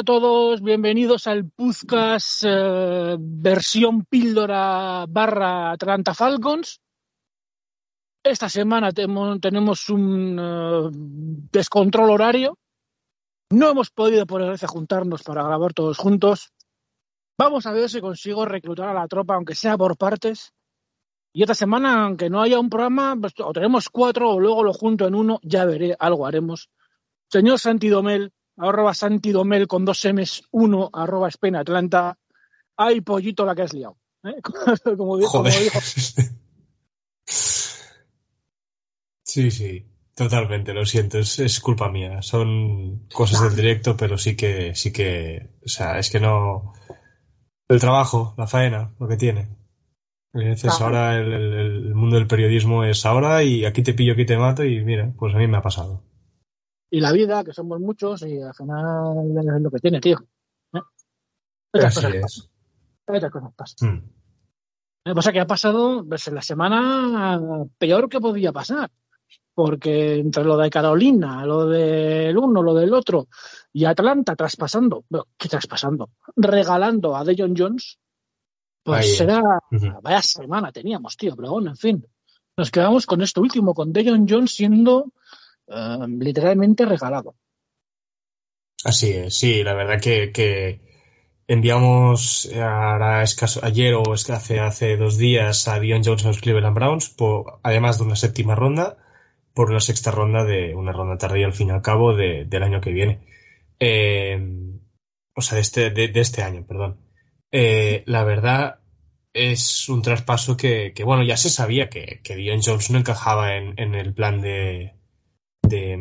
a todos, bienvenidos al Puzcas eh, versión píldora barra Atlanta Falcons. Esta semana tenemos un eh, descontrol horario. No hemos podido por desgracia juntarnos para grabar todos juntos. Vamos a ver si consigo reclutar a la tropa, aunque sea por partes. Y esta semana, aunque no haya un programa, pues, o tenemos cuatro o luego lo junto en uno, ya veré, algo haremos. Señor Santidomel, arroba Santidomel con dos M's, uno, arroba Spain Atlanta. Ay, pollito la que has liado. ¿eh? Como, di- como dijo. Sí, sí, totalmente, lo siento, es, es culpa mía. Son cosas del directo, pero sí que, sí que, o sea, es que no. El trabajo, la faena, lo que tiene. Claro. ahora el, el- el mundo del periodismo es ahora y aquí te pillo, aquí te mato y mira, pues a mí me ha pasado. Y la vida, que somos muchos, y al final es lo que tiene, tío. ¿eh? Estas Así cosas es. pasan. Estas cosas pasan. Mm. Lo que pasa es que ha pasado pues, en la semana peor que podía pasar. Porque entre lo de Carolina, lo del uno, lo del otro, y Atlanta traspasando, bueno, ¿qué traspasando? Regalando a Dejon Jones, pues será, vaya semana teníamos, tío, pero bueno, en fin. Nos quedamos con esto último, con Dejon Jones siendo eh, literalmente regalado. Así es, sí, la verdad que, enviamos eh, ayer o hace, hace dos días a Dion Jones a los Cleveland Browns, además de una séptima ronda, por una sexta ronda de una ronda tardía al fin y al cabo de- del año que viene. Eh, o sea, de este, de, este año, perdón. Eh, la verdad es un traspaso que, bueno, ya se sabía que, que Dion Jones no encajaba en, en el plan de, de,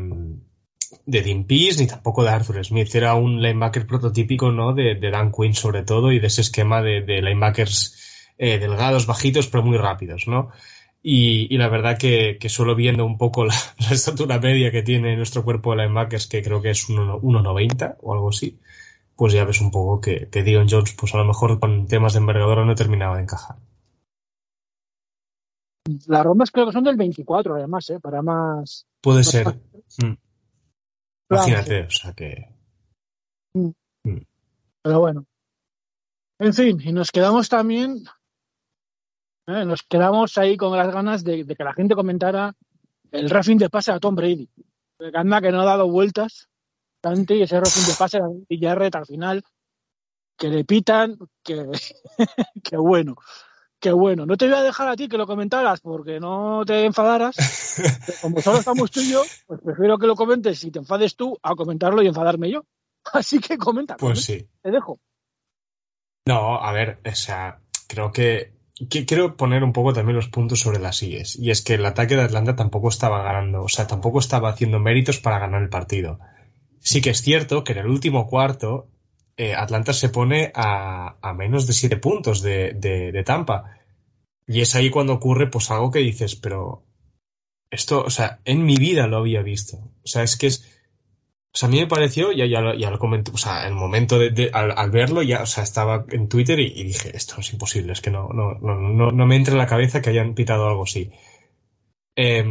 de Dean Pease ni tampoco de Arthur Smith. Era un linebacker prototípico, ¿no? De, de Dan Quinn sobre todo y de ese esquema de, de linebackers eh, delgados, bajitos, pero muy rápidos, ¿no? Y, y la verdad que, que solo viendo un poco la, estatura media que tiene nuestro cuerpo de linebackers, que creo que es 1,90 1,90 o algo así, pues ya ves un poco que, que Dion Jones, pues a lo mejor con temas de envergadura no terminaba de encajar. Las rondas creo que son del 24, además, ¿eh? para más. Puede ser. Mm. Imagínate, o sea que. Pero bueno. En fin, y nos quedamos también. ¿eh? Nos quedamos ahí con las ganas de, de que la gente comentara el rafting de pase a Tom Brady. Que anda que no ha dado vueltas. Tanto y ese rafting de pase a Jarrett al final. Que le pitan. Que, que bueno. Que bueno. No te voy a dejar a ti que lo comentaras porque no te enfadaras. Como solo estamos tú y yo, pues prefiero que lo comentes y te enfades tú a comentarlo y enfadarme yo. Así que comenta. Pues comenta. sí. Te dejo. No, a ver, o sea, creo que, que quiero poner un poco también los puntos sobre las IES. Y es que el ataque de Atlanta tampoco estaba ganando, o sea, tampoco estaba haciendo méritos para ganar el partido. Sí que es cierto que en el último cuarto eh, Atlanta se pone a, a menos de siete puntos de, de, de Tampa. Y es ahí cuando ocurre pues algo que dices, pero esto, o sea, en mi vida lo había visto. O sea, es que es, o sea, a mí me pareció, ya, ya, lo, ya lo comenté, o sea, el momento de, al, verlo, ya, o sea, estaba en Twitter y, dije, esto es imposible, es que no, no, no, no, no me entra en la cabeza que hayan pitado algo así. Eh,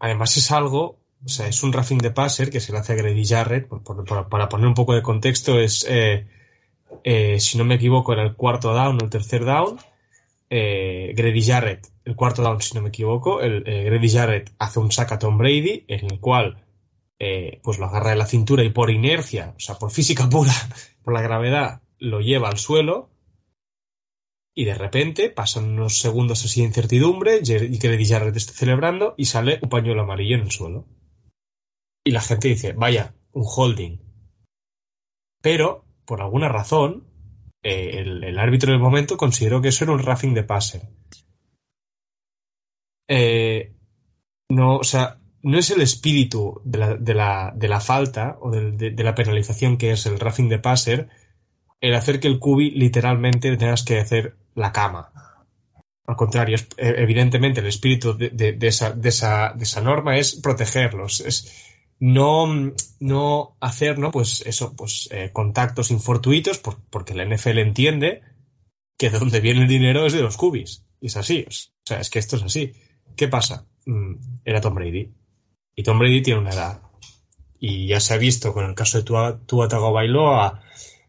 además es algo, o sea, es un roughing de passer que se le hace a Grady Jarrett, para poner un poco de contexto, es, eh, eh, si no me equivoco, era el cuarto down o el tercer down, eh, Grady Jarrett, el cuarto down, si no me equivoco, el, eh, Grady Jarrett hace un sack a Tom Brady, en el cual eh, pues lo agarra de la cintura y por inercia, o sea, por física pura, por la gravedad, lo lleva al suelo y de repente pasan unos segundos así de incertidumbre y Kennedy Jarrett está celebrando y sale un pañuelo amarillo en el suelo. Y la gente dice, vaya, un holding. Pero, por alguna razón, eh, el, árbitro del momento consideró que eso era un roughing de pase. Eh, no, o sea, no es el espíritu de la, de la, de la falta o de, de, la penalización que es el roughing de passer el hacer que el cubi literalmente tengas que hacer la cama. Al contrario, eh, evidentemente el espíritu esa, esa, de esa norma es protegerlos, no, no hacer, ¿no? Pues eso, pues eh, contactos infortuitos, por, porque la NFL entiende que de donde viene el dinero es de los cubis. Y es así, o sea, es que esto es así. ¿Qué pasa? Mm, era Tom Brady. Y Tom Brady tiene una edad. Y ya se ha visto con el caso de Tua, Tua Tagovailoa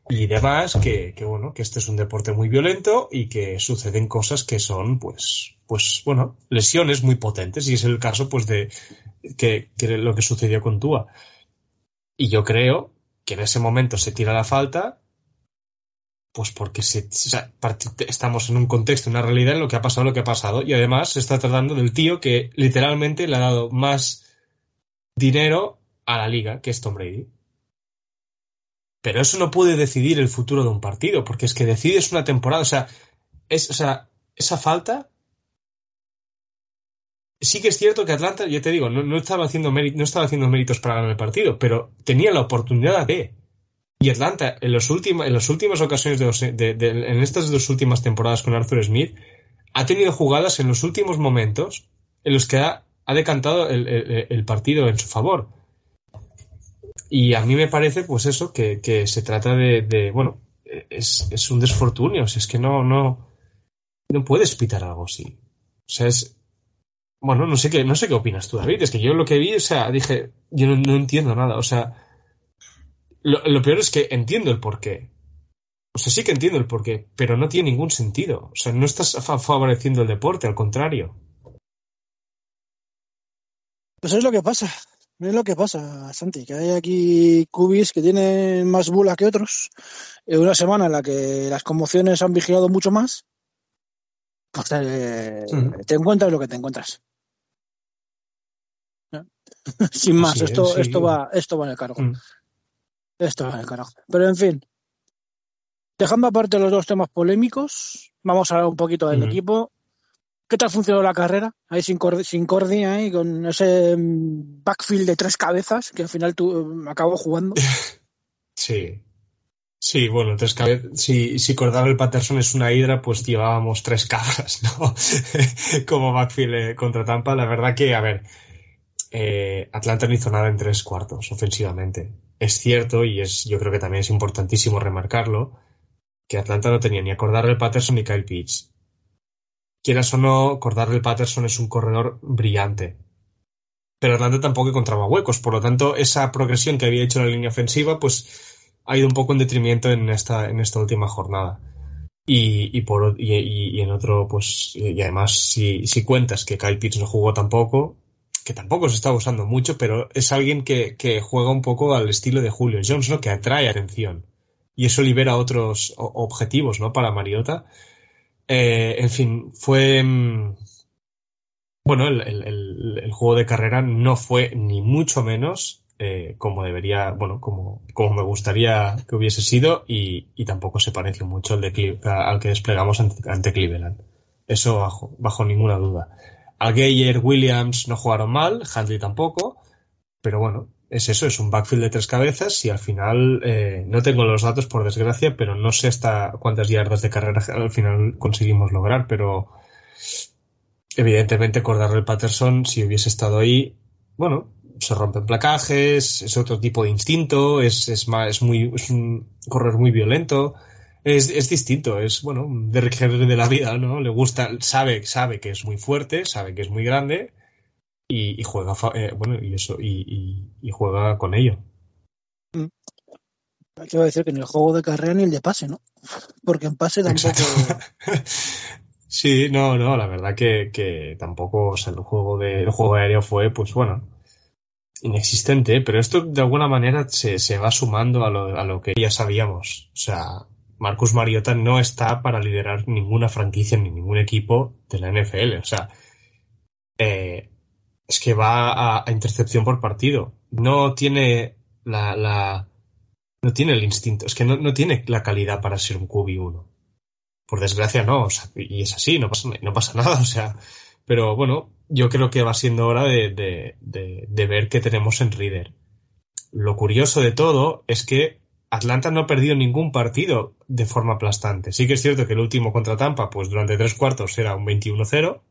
y demás que, que, bueno, que este es un deporte muy violento y que suceden cosas que son, pues, pues, bueno, lesiones muy potentes y es el caso, pues, de que, lo que sucedió con Tua. Y yo creo que en ese momento se tira la falta, pues porque se, estamos en un contexto, una realidad en lo que ha pasado lo que ha pasado y además se está tratando del tío que literalmente le ha dado más dinero a la liga, que es Tom Brady. Pero eso no puede decidir el futuro de un partido, porque es que decides una temporada, o sea, es, o sea, esa falta. Sí que es cierto que Atlanta, ya te digo, no, estaba, haciendo no estaba haciendo méritos para ganar el partido, pero tenía la oportunidad de. Y Atlanta, en, los en las últimas ocasiones, de, en estas dos últimas temporadas con Arthur Smith, ha tenido jugadas en los últimos momentos en los que ha, ha decantado el, el, partido en su favor. Y a mí me parece, pues eso, que, que se trata de, bueno, es, es, un desfortunio, es que no, no, no puedes pitar algo así. O sea, es, bueno, no sé qué, no sé qué opinas tú, David, es que yo lo que vi, o sea, dije, yo no, no entiendo nada, o sea, lo, lo, peor es que entiendo el porqué. O sea, sí que entiendo el porqué, pero no tiene ningún sentido. O sea, no estás favoreciendo el deporte, al contrario. Pues es lo que pasa. Es lo que pasa, Santi, que hay aquí cubis que tienen más bula que otros. En una semana en la que las conmociones han vigilado mucho más, te, te encuentras lo que te encuentras. Sin más, esto, esto, va, esto va en el cargo. Mm. Esto va en el cargo. Pero en fin, dejando aparte los dos temas polémicos, vamos a hablar un poquito del equipo. ¿Qué tal funcionó la carrera? Ahí sin, sin Cordy, ahí, con ese mm, backfield de tres cabezas que al final tú mm, acabó jugando. Sí. Sí, bueno, tres cabezas. Si, si el Patterson es una hidra, pues llevábamos tres cabras, ¿no? Como backfield eh, contra Tampa. La verdad que, a ver, eh, Atlanta no hizo nada en tres cuartos ofensivamente. Es cierto, y es, yo creo que también es importantísimo remarcarlo, que Atlanta no tenía ni a el Patterson ni Kyle Pitts quieras o no, Cordarle Patterson es un corredor brillante. Pero Atlanta tampoco encontraba huecos, por lo tanto, esa progresión que había hecho la línea ofensiva, pues ha ido un poco en detrimento en esta, en esta última jornada. Y, y, por, y, y, en otro, pues, y además, si, si cuentas que Kyle Pitts no jugó tampoco, que tampoco se está usando mucho, pero es alguien que, que juega un poco al estilo de Julio Jones, ¿no? Que atrae atención. Y eso libera otros objetivos, ¿no? Para Mariota eh, en fin, fue. Mm, bueno, el, el, juego de carrera no fue ni mucho menos eh, como debería, bueno, como, como me gustaría que hubiese sido y, y tampoco se pareció mucho al, de, al que desplegamos ante, ante, Cleveland. Eso bajo, bajo ninguna duda. Algeyer, Williams no jugaron mal, Handley tampoco, pero bueno, es eso, es un backfield de tres cabezas y al final eh, no tengo los datos por desgracia, pero no sé hasta cuántas yardas de carrera al final conseguimos lograr, pero evidentemente el Patterson, si hubiese estado ahí, bueno, se rompen placajes, es otro tipo de instinto, es, es, más, es, muy, es un correr muy violento, es, es distinto, es, bueno, de de la vida, ¿no? Le gusta, sabe, sabe que es muy fuerte, sabe que es muy grande, y, juega eh, bueno y eso y, juega con ello mm. Quiero decir que en el juego de carrera ni el de pase, ¿no? Porque en pase tampoco. sí, no, no, la verdad que, que tampoco, o sea, el juego de el juego aéreo fue, pues bueno, inexistente, pero esto de alguna manera se, se va sumando a lo, a lo que ya sabíamos. O sea, Marcus Mariota no está para liderar ninguna franquicia ni ningún equipo de la NFL. O sea, eh, es que va a, intercepción por partido. No tiene la, no tiene el instinto, es que no, no tiene la calidad para ser un QB1. Por desgracia no, y es así, no pasa, no pasa nada, o sea, pero bueno, yo creo que va siendo hora de, de ver qué tenemos en Reader. Lo curioso de todo es que Atlanta no ha perdido ningún partido de forma aplastante. Sí que es cierto que el último contra Tampa, pues durante tres cuartos era un 21-0,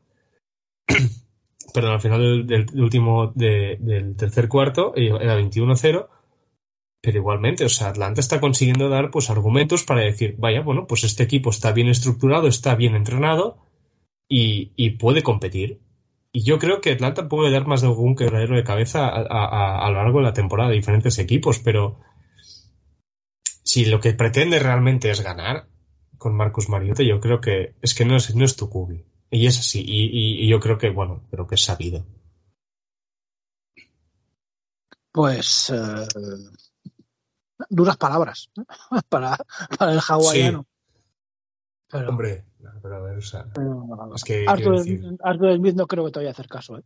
pero al final del, último de, del tercer cuarto era 21-0, pero igualmente, o sea, Atlanta está consiguiendo dar pues argumentos para decir, vaya, bueno, pues este equipo está bien estructurado, está bien entrenado y, puede competir. Y yo creo que Atlanta puede dar más de algún quebradero de cabeza a, a, a, lo largo de la temporada a diferentes equipos, pero si lo que pretende realmente es ganar con Marcus Mariota, yo creo que es que no es, no es tu cubi. Y es así. Y, y, y, yo creo que, bueno, creo que es sabido. Pues eh, duras palabras para, para, el hawaiano. Sí. Pero, Hombre, pero a ver, o sea, pero, es que Arthur, Arthur, Smith no creo que te vaya a hacer caso, ¿eh?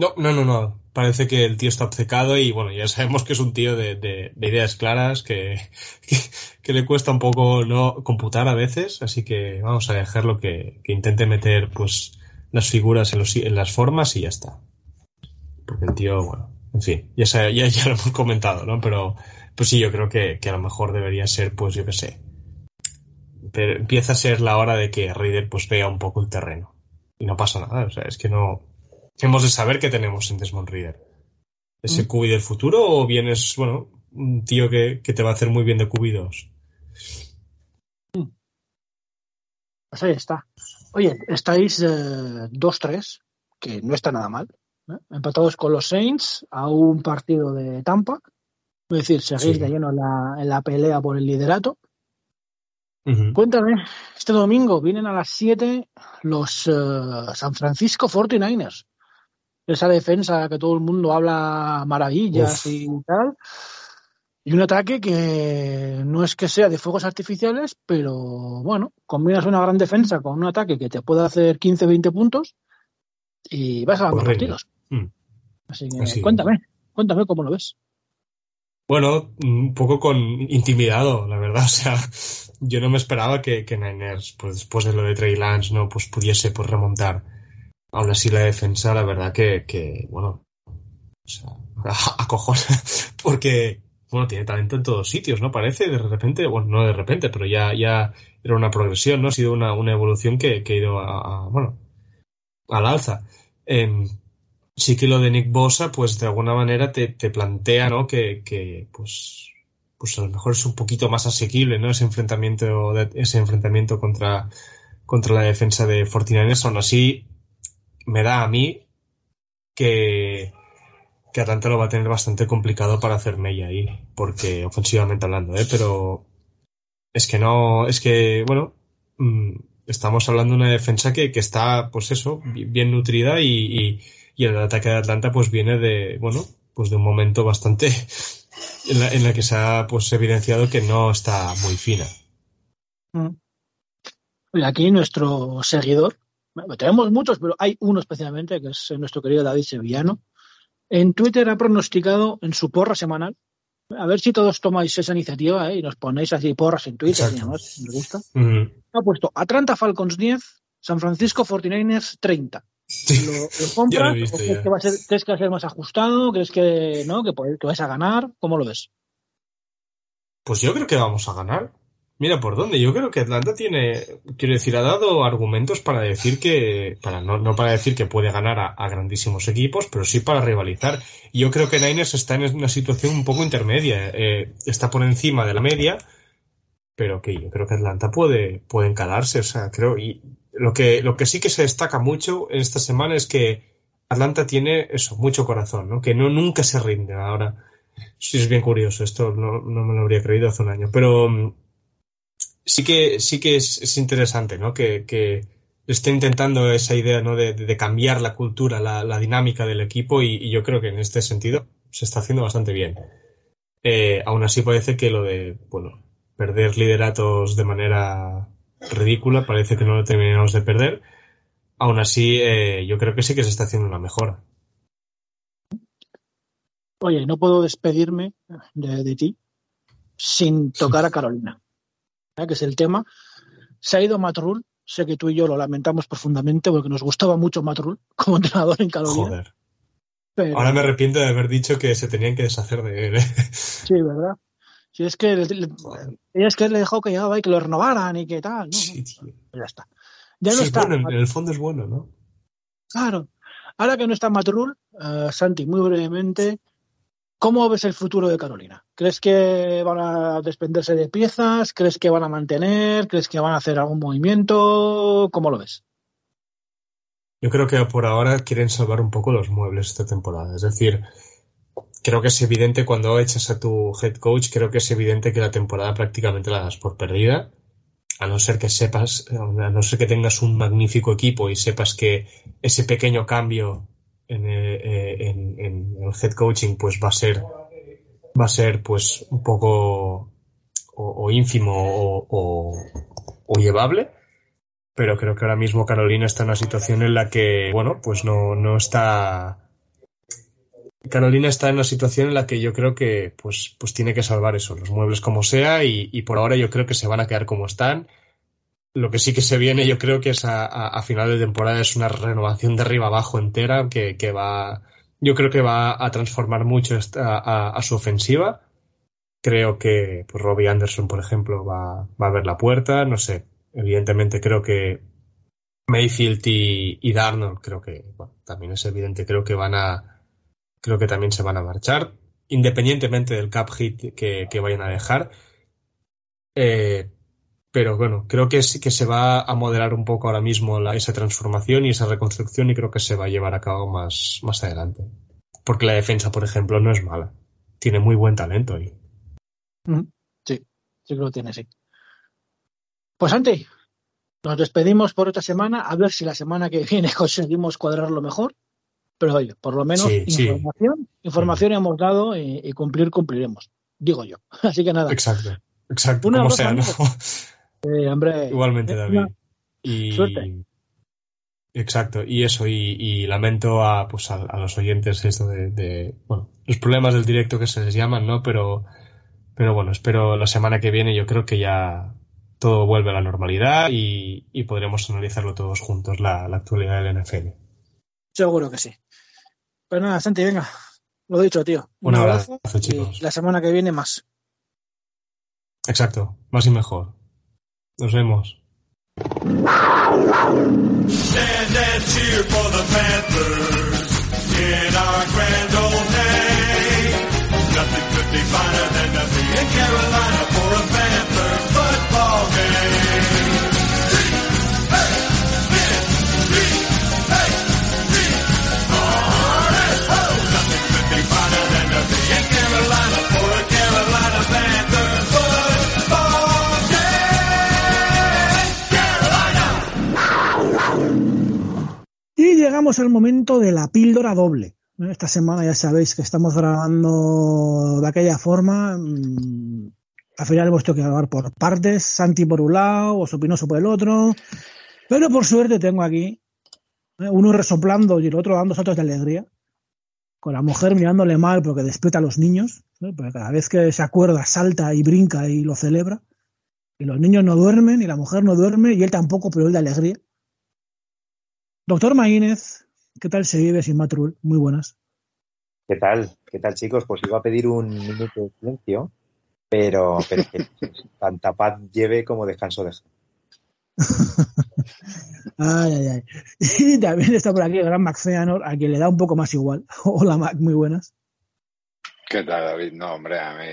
No, no, no, no. Parece que el tío está obcecado y bueno, ya sabemos que es un tío de, de, de ideas claras, que, que, que, le cuesta un poco no computar a veces, así que vamos a dejarlo que, que intente meter pues las figuras en, los, en las formas y ya está. Porque el tío, bueno, en fin, ya, ya, ya lo hemos comentado, ¿no? Pero pues sí, yo creo que, que a lo mejor debería ser, pues yo qué sé. Pero empieza a ser la hora de que Raider pues vea un poco el terreno. Y no pasa nada, o sea, es que no, hemos de saber qué tenemos en Desmond Reader. ¿Es el QB del futuro o vienes, bueno, un tío que, que te va a hacer muy bien de QB2? Pues ahí está. Oye, estáis eh, 2-3, que no está nada mal. ¿eh? Empatados con los Saints a un partido de Tampa. Es decir, seguís sí. de lleno en la, en la, pelea por el liderato. Uh -huh. Cuéntame, este domingo vienen a las 7 los uh, San Francisco 49ers esa defensa que todo el mundo habla maravillas Uf. y tal. Y un ataque que no es que sea de fuegos artificiales, pero bueno, combinas una gran defensa con un ataque que te puede hacer 15, 20 puntos y vas a ganar partidos. Mm. Así que Así cuéntame, cuéntame cómo lo ves. Bueno, un poco con intimidado, la verdad. O sea, yo no me esperaba que, que Niners, pues después de lo de Trey Lance, no, pues pudiese pues remontar aún así la defensa, la verdad que, que bueno, o sea, acojona, porque, bueno, tiene talento en todos sitios, ¿no? Parece, de repente, bueno, no de repente, pero ya, ya era una progresión, ¿no? Ha sido una, una evolución que, que ha ido a, a, bueno, al alza. Eh, sí que lo de Nick Bosa, pues de alguna manera te, te plantea, ¿no? Que, que, pues, pues a lo mejor es un poquito más asequible, ¿no? Ese enfrentamiento, ese enfrentamiento contra, contra la defensa de Fortinanes, aún así, me da a mí que, Atlanta lo va a tener bastante complicado para hacer mella ahí, porque ofensivamente hablando, ¿eh? Pero es que no, es que, bueno, mmm, estamos hablando de una defensa que, que está, pues eso, bien nutrida y, y, y, el ataque de Atlanta pues viene de, bueno, pues de un momento bastante en la, en la que se ha pues evidenciado que no está muy fina. Mm. Aquí nuestro seguidor, bueno, tenemos muchos, pero hay uno especialmente, que es nuestro querido David Sevillano. En Twitter ha pronosticado en su porra semanal, a ver si todos tomáis esa iniciativa ¿eh? y nos ponéis así porras en Twitter Exacto. y demás, nos gusta. Uh -huh. Ha puesto Atlanta Falcons 10, San Francisco 49ers 30. Sí, ¿Lo, lo compras? Lo crees, que va a ser, ¿Crees que va a ser más ajustado? ¿Crees que no? ¿Que, que vais a ganar? ¿Cómo lo ves? Pues yo creo que vamos a ganar. Mira por dónde. Yo creo que Atlanta tiene, quiero decir, ha dado argumentos para decir que, para no, no para decir que puede ganar a, grandísimos equipos, pero sí para rivalizar. Yo creo que Niners está en una situación un poco intermedia. Eh, está por encima de la media, pero que yo creo que Atlanta puede, puede encalarse. O sea, creo, y lo que, lo que sí que se destaca mucho en esta semana es que Atlanta tiene eso, mucho corazón, ¿no? Que no, nunca se rinde. Ahora, sí es bien curioso. Esto no, no me lo habría creído hace un año, pero, sí que, sí que es, es interesante, ¿no? Que, que, está intentando esa idea ¿no? de, cambiar la cultura, la, dinámica del equipo y, yo creo que en este sentido se está haciendo bastante bien. Eh, aún así parece que lo de bueno perder lideratos de manera ridícula parece que no lo terminamos de perder. Aún así eh, yo creo que sí que se está haciendo una mejora. Oye, no puedo despedirme de, ti sin tocar a Carolina, ¿eh? que es el tema. Se ha ido Matrul Sé que tú y yo lo lamentamos profundamente porque nos gustaba mucho Matt como entrenador en Carolina. Joder. Ahora me arrepiento de haber dicho que se tenían que deshacer de él. ¿eh? Sí, ¿verdad? Si es que es que le dejó que llegaba y que lo renovaran y que tal. sí, tío. Ya está. Ya no está. en el fondo es bueno, ¿no? Claro. Ahora que no está Matt eh, Santi, muy brevemente, ¿Cómo ves el futuro de Carolina? ¿Crees que van a desprenderse de piezas? ¿Crees que van a mantener? ¿Crees que van a hacer algún movimiento? ¿Cómo lo ves? Yo creo que por ahora quieren salvar un poco los muebles esta temporada. Es decir, creo que es evidente cuando echas a tu head coach, creo que es evidente que la temporada prácticamente la das por perdida. A no ser que sepas, a no ser que tengas un magnífico equipo y sepas que ese pequeño cambio eh, en, el head coaching pues va a ser va a ser pues un poco o, ínfimo o, llevable pero creo que ahora mismo Carolina está en una situación en la que bueno pues no, no está Carolina está en una situación en la que yo creo que pues, pues tiene que salvar eso, los muebles como sea, y, por ahora yo creo que se van a quedar como están. Lo que sí que se viene, yo creo que es a, final de temporada, es una renovación de arriba abajo entera que, va, yo creo que va a transformar mucho a, su ofensiva. Creo que pues, Robbie Anderson, por ejemplo, va, a ver la puerta. No sé, evidentemente creo que Mayfield y, Darnold, creo que también es evidente, creo que van a, creo que también se van a marchar, independientemente del cap hit que, que vayan a dejar. Eh, pero bueno, creo que sí que se va a moderar un poco ahora mismo esa transformación y esa reconstrucción y creo que se va a llevar a cabo más, más adelante. Porque la defensa, por ejemplo, no es mala. Tiene muy buen talento ahí. Sí, sí que lo tiene, sí. Pues Santi, nos despedimos por esta semana, a ver si la semana que viene conseguimos cuadrarlo mejor. Pero oye, por lo menos información, información hemos dado y, cumplir cumpliremos, digo yo. Así que nada. Exacto, exacto, como sea, ¿no? Igualmente, David. Y... Suerte. Exacto, y eso, y, lamento a, pues a, los oyentes esto de, bueno, los problemas del directo que se les llaman, ¿no? Pero, pero bueno, espero la semana que viene, yo creo que ya todo vuelve a la normalidad y, podremos analizarlo todos juntos, la, actualidad del NFL. Seguro que sí. Pues nada, Santi, venga, lo dicho, tío. Un, abrazo, chicos. Y la semana que viene más. Exacto, más y mejor. Nos vemos. Stand and cheer for the Panthers in our grand old day. Nothing could be finer than to be in Carolina for a Panther football game. Llegamos al momento de la píldora doble. Esta semana ya sabéis que estamos grabando de aquella forma. Mm, al final hemos tenido que grabar por partes, Santi por un lado, o Sopinoso por el otro. Pero por suerte tengo aquí uno resoplando y el otro dando saltos de alegría. Con la mujer mirándole mal porque despierta a los niños. Porque cada vez que se acuerda salta y brinca y lo celebra. Y los niños no duermen y la mujer no duerme y él tampoco, pero él de alegría. Doctor Maínez, ¿qué tal se vive sin Matrul? Muy buenas. ¿Qué tal? ¿Qué tal, chicos? Pues iba a pedir un minuto de silencio, pero, pero que tanta paz lleve como descanso deja. ay, ay, ay. Y también está por aquí el gran Max Feanor, a quien le da un poco más igual. Hola, Mac, muy buenas. ¿Qué tal, David? No, hombre, a mí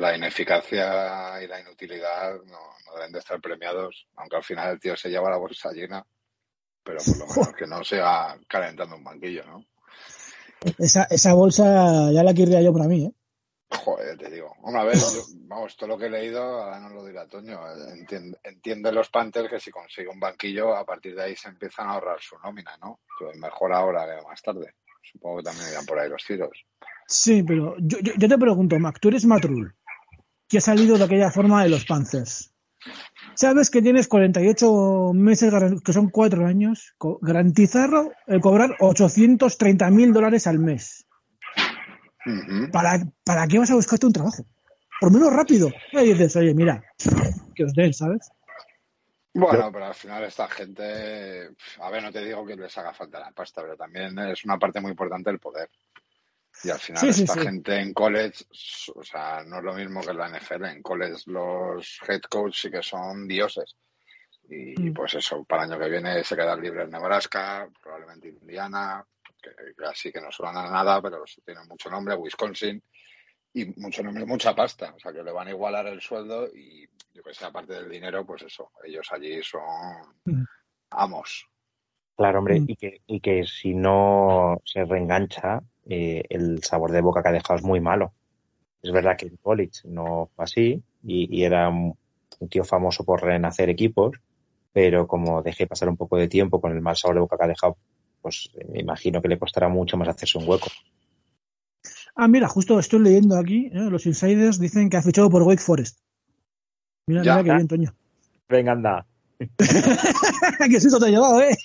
la ineficacia y la inutilidad no, no deben de estar premiados, aunque al final el tío se lleva la bolsa llena pero por lo menos que no sea calentando un banquillo, ¿no? Esa, esa bolsa ya la querría yo para mí, ¿eh? Joder, te digo. Hombre, a ver, yo, vamos, todo lo que he leído, ahora no lo dirá Toño. Entiende, entienden los Panthers que si consigue un banquillo, a partir de ahí se empiezan a ahorrar su nómina, ¿no? Mejor ahora que más tarde. Supongo que también irán por ahí los tiros. Sí, pero yo, yo, yo te pregunto, Mac, tú eres Matrul, que ha salido de aquella forma de los Panthers. Sabes que tienes 48 meses, que son cuatro años, garantizarlo, el cobrar 830 mil dólares al mes. Uh -huh. ¿Para, ¿Para qué vas a buscarte un trabajo? Por menos rápido. Y dices, oye, mira, que os den, ¿sabes? Bueno, pero al final esta gente, a ver, no te digo que les haga falta la pasta, pero también es una parte muy importante el poder. Y al final Sí, sí, esta sí. gente en college, o sea, no es lo mismo que en la NFL. En college los head coach sí que son dioses. Y Mm. pues eso, para el año que viene se quedan libres Nebraska, probablemente Indiana, que, que así que no suenan a nada, pero tienen mucho nombre, Wisconsin, y mucho nombre, mucha pasta. O sea, que le van a igualar el sueldo y yo que sé, aparte del dinero, pues eso, ellos allí son Mm. amos. Claro, hombre, Mm. y que, y que si no se reengancha, eh, el sabor de boca que ha dejado es muy malo. Es verdad que en college no fue así y, y era un, un tío famoso por renacer equipos, pero como dejé pasar un poco de tiempo con el mal sabor de boca que ha dejado, pues eh, me imagino que le costará mucho más hacerse un hueco. Ah, mira, justo estoy leyendo aquí, ¿eh? los insiders dicen que ha fichado por Wake Forest. Mira, Ya. mira qué bien, Toño. Venga, anda. que susto te ha llevado, ¿eh?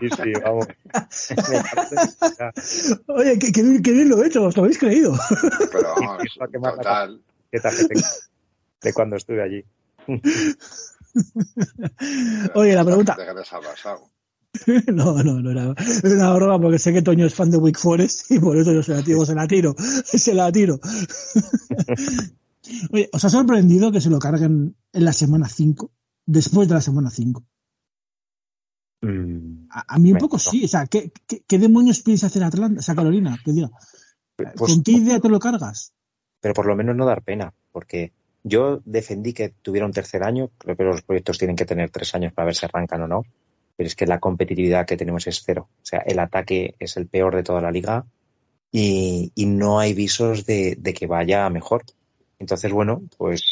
Sí, sí, vamos. Oye, qué, qué bien, qué bien lo he hecho, os lo habéis creído. Pero vamos, Eso quemado la total. ¿Qué tarjeta de cuando estuve allí? Oye, la pregunta. No, no, no era, era una broma porque sé que Toño es fan de Wake Forest y por eso yo se la tiro, se la tiro, se la tiro. Oye, ¿os ha sorprendido que se lo carguen en la semana 5? Después de la semana 5. Mm, A, a mí un poco no. sí. O sea, ¿qué, qué, qué demonios piensa hacer Atlanta? O sea, Carolina, que diga. pues, ¿Con qué idea te lo cargas? pero por lo menos no dar pena, porque yo defendí que tuviera un tercer año, creo que los proyectos tienen que tener tres años para ver si arrancan o no, pero es que la competitividad que tenemos es cero. O sea, el ataque es el peor de toda la liga y, y no hay visos de, de que vaya mejor. Entonces, bueno, pues,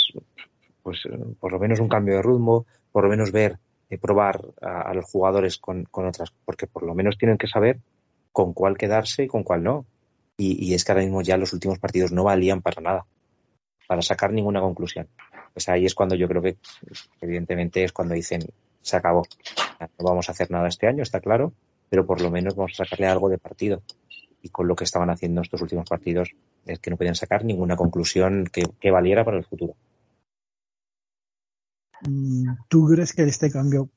pues eh, por lo menos un cambio de ritmo, por lo menos ver, probar a, los jugadores con, con otras, porque por lo menos tienen que saber con cuál quedarse y con cuál no. Y, es que ahora mismo ya los últimos partidos no valían para nada, para sacar ninguna conclusión. Pues ahí es cuando yo creo que, evidentemente, es cuando dicen, se acabó. No vamos a hacer nada este año, está claro, pero por lo menos vamos a sacarle algo de partido. Y con lo que estaban haciendo estos últimos partidos, es que no podían sacar ninguna conclusión que valiera para el futuro. Mm, ¿Tú crees que este cambio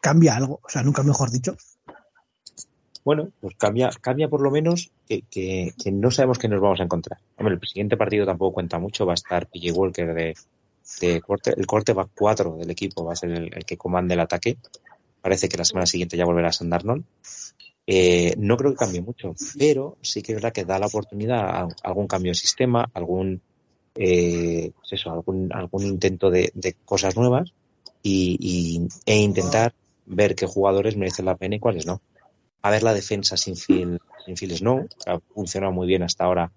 cambia algo? O sea, nunca mejor dicho. Bueno, pues cambia, cambia por lo menos que, no sabemos qué nos vamos a encontrar. Hombre, el siguiente partido tampoco cuenta mucho, va a estar PJ Walker de, corte, el corte va 4 del equipo, va a ser el, que comande el ataque. Parece que la semana siguiente ya volverá a San Darnold. Eh, no creo que cambie mucho, pero sí que es verdad que da la oportunidad a algún cambio de sistema, algún, eh, pues eso, algún, algún intento de, de cosas nuevas y, y- e intentar ver qué jugadores merecen la pena y cuáles no. A ver la defensa sin Phil, sin Phil Snow, que ha funcionado muy bien hasta ahora,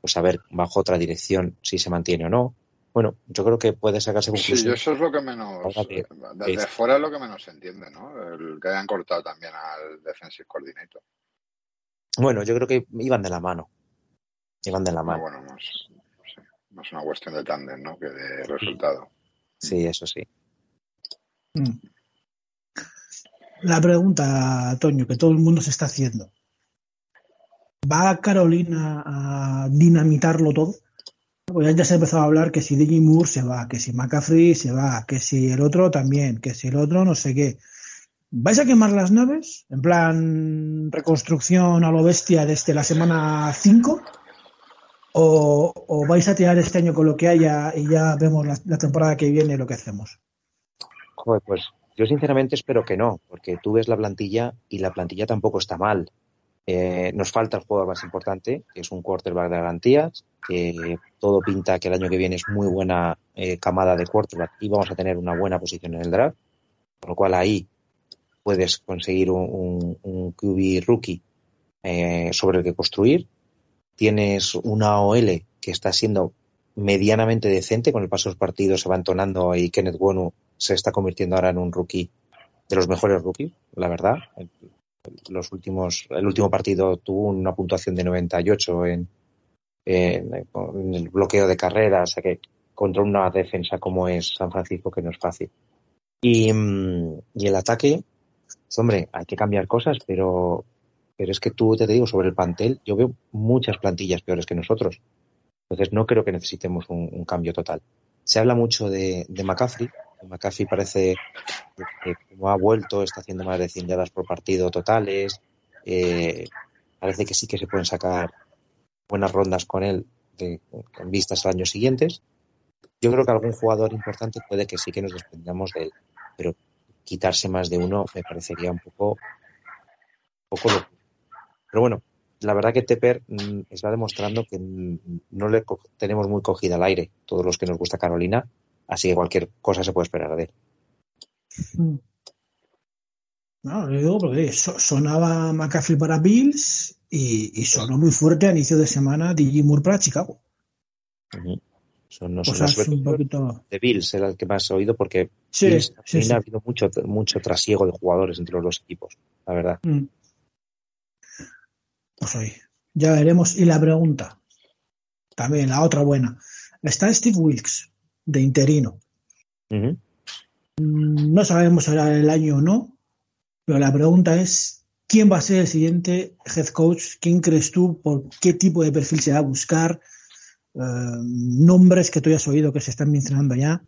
pues a ver bajo otra dirección si se mantiene o no. Bueno, yo creo que puede sacarse Sí, conclusiones. yo eso es lo que menos, que- desde es- fuera es lo que menos se entiende, ¿no? El que hayan cortado también al defensive coordinator. Bueno, yo creo que iban de la mano. Iban de la No, mano. bueno, más, más una cuestión de tándem, ¿no? Que de resultado. Sí, eso sí. Mm. La pregunta, Toño, que todo el mundo se está haciendo. ¿Va Carolina a dinamitarlo todo? Pues ya- ya se ha empezado a hablar que si DJ Moore se va, que si McCaffrey se va, que si el otro también, que si el otro no sé qué. ¿Vais a quemar las naves? En plan reconstrucción a lo bestia desde la semana 5? ¿O, vais a tirar este año con lo que haya y ya vemos la, temporada que viene lo que hacemos? Joder, pues yo sinceramente espero que no, porque tú ves la plantilla y la plantilla tampoco está mal. Eh, nos falta el jugador más importante, que es un quarterback de garantías, que todo pinta que el año que viene es muy buena eh, camada de quarterback y vamos a tener una buena posición en el draft, con lo cual ahí puedes conseguir un, un, un QB rookie eh, sobre el que construir. Tienes una OL que está siendo medianamente decente con el paso de los partidos, se va entonando y Kenneth Wonu se está convirtiendo ahora en un rookie de los mejores rookies, la verdad. Los últimos, el último partido tuvo una puntuación de 98 en, en, en el bloqueo de carreras, o sea que contra una defensa como es San Francisco, que no es fácil. Y, mm, el ataque, hombre, hay que cambiar cosas, pero, pero es que tú te digo, sobre el plantel, yo veo muchas plantillas peores que nosotros. Entonces no creo que necesitemos un, cambio total. Se habla mucho de, de McCaffrey. McCaffrey parece que como ha vuelto, está haciendo más de 100 yardas por partido totales. Eh, parece que sí que se pueden sacar buenas rondas con él de, con vistas a años siguientes. Yo creo que algún jugador importante puede que sí que nos desprendamos de él, pero quitarse más de uno me parecería un poco, un poco loco. Pero bueno, la verdad que Tepper mm, está demostrando que no le tenemos muy cogida al aire, todos los que nos gusta Carolina, así que cualquier cosa se puede esperar de él. Mm. No, lo digo porque sonaba McCaffrey para Bills y, y, sonó muy fuerte a inicio de semana DJ Moore para Chicago. Uh -huh. Son, no son las poquito... de Bills era el que más he oído porque sí, Bills, sí, sí. ha habido mucho, mucho trasiego de jugadores entre los dos equipos, la verdad. Mm. Pues hoy, ya veremos. Y la pregunta, también la otra buena. Está Steve Wilkes, de interino. Uh -huh. No sabemos si será el año o no, pero la pregunta es, ¿quién va a ser el siguiente head coach? ¿Quién crees tú? ¿Por qué tipo de perfil se va a buscar? Uh, nombres que tú hayas oído que se están mencionando ya.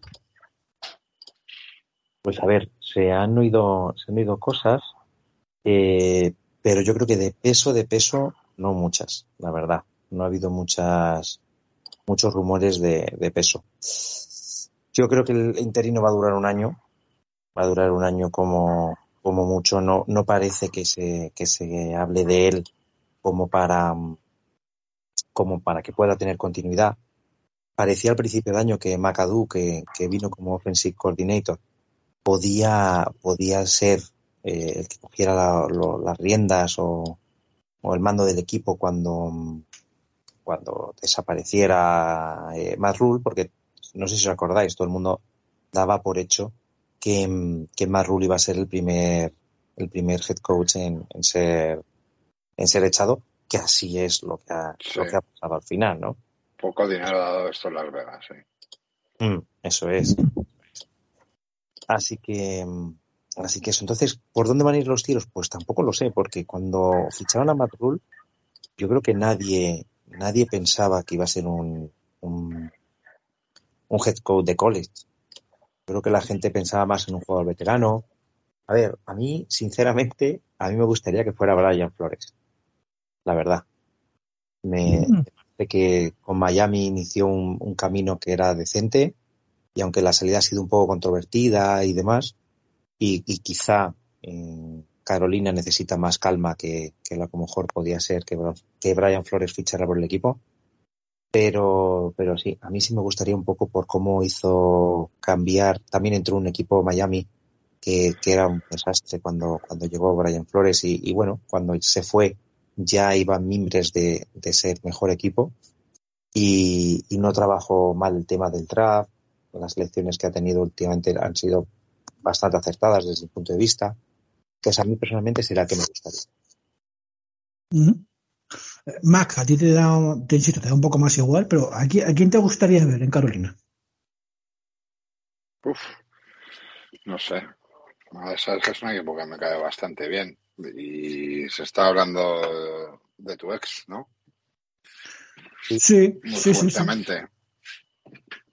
Pues a ver, se han oído, se han oído cosas, eh, pero yo creo que de peso, de peso, no muchas, la verdad. No ha habido muchas, muchos rumores de, de peso. Yo creo que el interino va a durar un año, va a durar un año como, como mucho. No, no parece que se, que se hable de él como para, como para que pueda tener continuidad. Parecía al principio de año que McAdoo, que, que vino como offensive coordinator, podía, podía ser eh, el que cogiera la, lo, las riendas o, o, el mando del equipo cuando, cuando desapareciera eh, Matt Rule, porque no sé si os acordáis, todo el mundo daba por hecho que, que Matt Rule iba a ser el primer, el primer head coach en, en ser, en ser echado, que así es lo que ha, sí. lo que ha pasado al final, ¿no? Poco dinero ha dado esto en Las Vegas, sí. Mm, eso es. Así que, así que eso. Entonces, ¿por dónde van a ir los tiros? Pues tampoco lo sé, porque cuando ficharon a Matt Rule, yo creo que nadie, nadie pensaba que iba a ser un, un, un head coach de college. Creo que la gente pensaba más en un jugador veterano. A ver, a mí, sinceramente, a mí me gustaría que fuera Brian Flores. La verdad. Me mm. parece que con Miami inició un, un, camino que era decente y aunque la salida ha sido un poco controvertida y demás, y, y quizá eh, Carolina necesita más calma que, que lo que mejor podía ser que, que Brian Flores fichara por el equipo. Pero, pero sí, a mí sí me gustaría un poco por cómo hizo cambiar. También entró un equipo Miami que, que era un desastre cuando, cuando llegó Brian Flores y, y bueno, cuando se fue ya iban mimbres de, de ser mejor equipo y, y, no trabajó mal el tema del draft. Las lecciones que ha tenido últimamente han sido bastante acertadas desde el punto de vista, que a mí personalmente será el que me gustaría. Uh -huh. Mac, a ti te da, te insisto, te da un poco más igual, pero ¿a quién, a quién te gustaría ver en Carolina? Uf, no sé. Esa es un equipo que me cae bastante bien. Y se está hablando de tu ex, ¿no? Sí, Muy sí, fuertemente. sí, sí.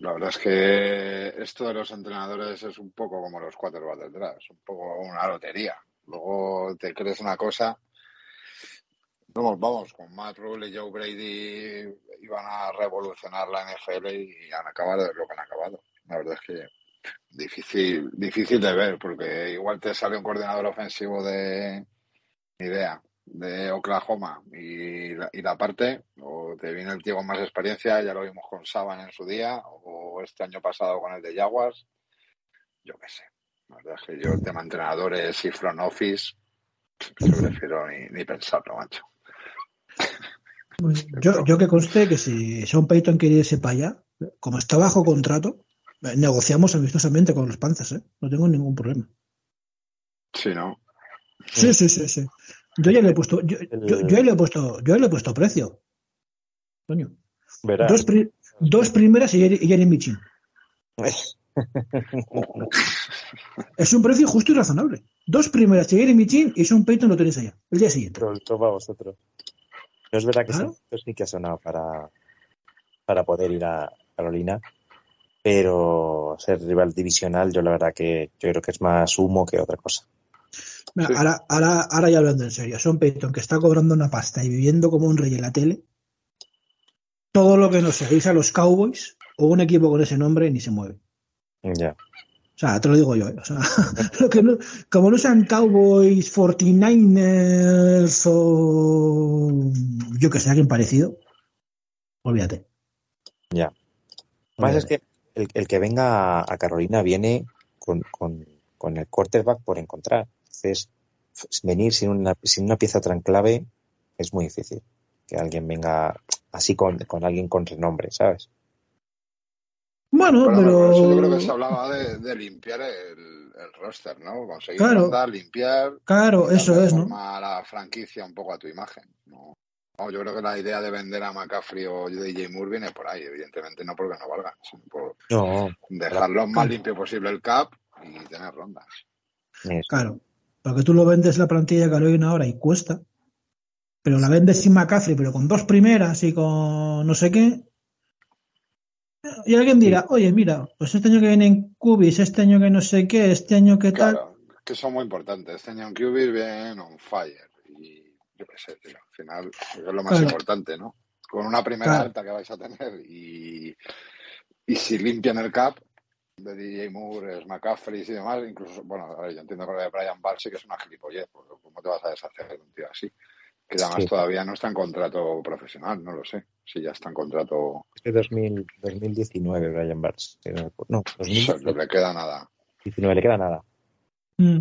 La verdad es que esto de los entrenadores es un poco como los cuatro va detrás, un poco una lotería. Luego te crees una cosa. Vamos, vamos, con Matt Rule y Joe Brady iban a revolucionar la NFL y han acabado lo que han acabado. La verdad es que difícil, difícil de ver, porque igual te sale un coordinador ofensivo de idea de Oklahoma y la, y la parte, o te viene el tío con más experiencia, ya lo vimos con Saban en su día, o este año pasado con el de Jaguars, yo qué sé. La verdad es que yo el tema entrenadores y front office, yo prefiero ni, ni pensarlo, macho. Yo, yo que conste que si Sean Payton quiere irse para allá, como está bajo contrato, eh, negociamos amistosamente con los Panzers, ¿eh? No tengo ningún problema. Sí, ¿no? Sí, sí, sí, sí. Yo ya le he puesto, yo, yo, yo le he puesto, yo le he puesto precio. Coño. Dos, pri- dos primeras y Jerry- y Jeremy Chin. Es un precio justo y razonable. Dos primeras y Jeremy Chin y Sean Payton lo tenéis allá. El día siguiente. Pero el top a vosotros. No es verdad que sí, sí que ha sonado para, para poder ir a Carolina, pero ser rival divisional, yo la verdad que yo creo que es más humo que otra cosa. Sí. ahora, ahora, ahora ya hablando en serio, Sean Payton, que está cobrando una pasta y viviendo como un rey en la tele, todo lo que no seguís a los Cowboys o un equipo con ese nombre ni se mueve. Ya. O sea, te lo digo yo. ¿eh? O sea, lo que no- como no sean Cowboys, 49ers o yo que sé, alguien parecido, olvídate. Ya. Más es que el, el que venga a, a Carolina viene con, con, con el quarterback por encontrar. Entonces, venir sin una, sin una pieza tan clave es muy difícil. Que alguien venga así con, con alguien con renombre, ¿sabes? Bueno, Pero, eso yo creo que se hablaba de, de limpiar el, el roster, ¿no? Conseguir Claro. rondas, limpiar. Claro, eso es, ¿no? la franquicia un poco a tu imagen. ¿no? Yo creo que la idea de vender a McCaffrey o DJ Moore viene por ahí, evidentemente no porque no valgan, sino por No, dejar lo más limpio posible el cap y tener rondas. Claro. Porque tú lo vendes la plantilla de Carolina ahora y cuesta. Pero la vendes sin McCaffrey, pero con dos primeras y con no sé qué. Y alguien dirá, oye, mira, pues este año que viene en Cubis, este año que no sé qué, este año que tal. Claro, que son muy importantes. Este año en QB bien on fire. Y yo qué sé, tío, al final es lo más Claro. importante, ¿no? Con una primera Claro. alta que vais a tener y, y si limpian el cap de DJ Moore, es McCaffrey y demás, incluso, bueno, a ver, yo entiendo que lo de Brian Barsi que es una gilipollez, porque ¿cómo te vas a deshacer de un tío así? Que además Sí. todavía no está en contrato profesional, no lo sé. Si ya está en contrato, es de 2000, 2019, Brian si no me acuerdo. No, o sea, 2019 no le queda nada. le queda nada. Mm,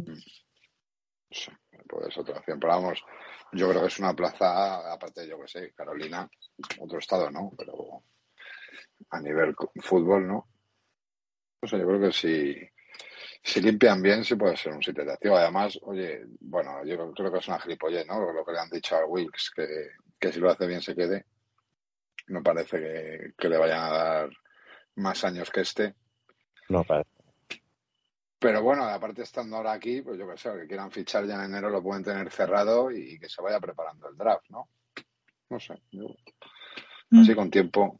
Sí, pues otra opción. Pero vamos, yo creo que es una plaza, aparte, yo que sé, Carolina, otro estado, ¿no? Pero a nivel fútbol, ¿no? O sea, yo creo que si, si limpian bien, sí puede ser un sitio atractivo. Además, oye, bueno, yo creo que es una gilipollez, ¿no? Lo que le han dicho a Wilkes, que, que si lo hace bien se quede. No parece que, que le vayan a dar más años que este. No, para. Pero bueno, aparte estando ahora aquí, pues yo qué sé, que quieran fichar ya en enero lo pueden tener cerrado y que se vaya preparando el draft, ¿no? No sé, yo, mm. así con tiempo.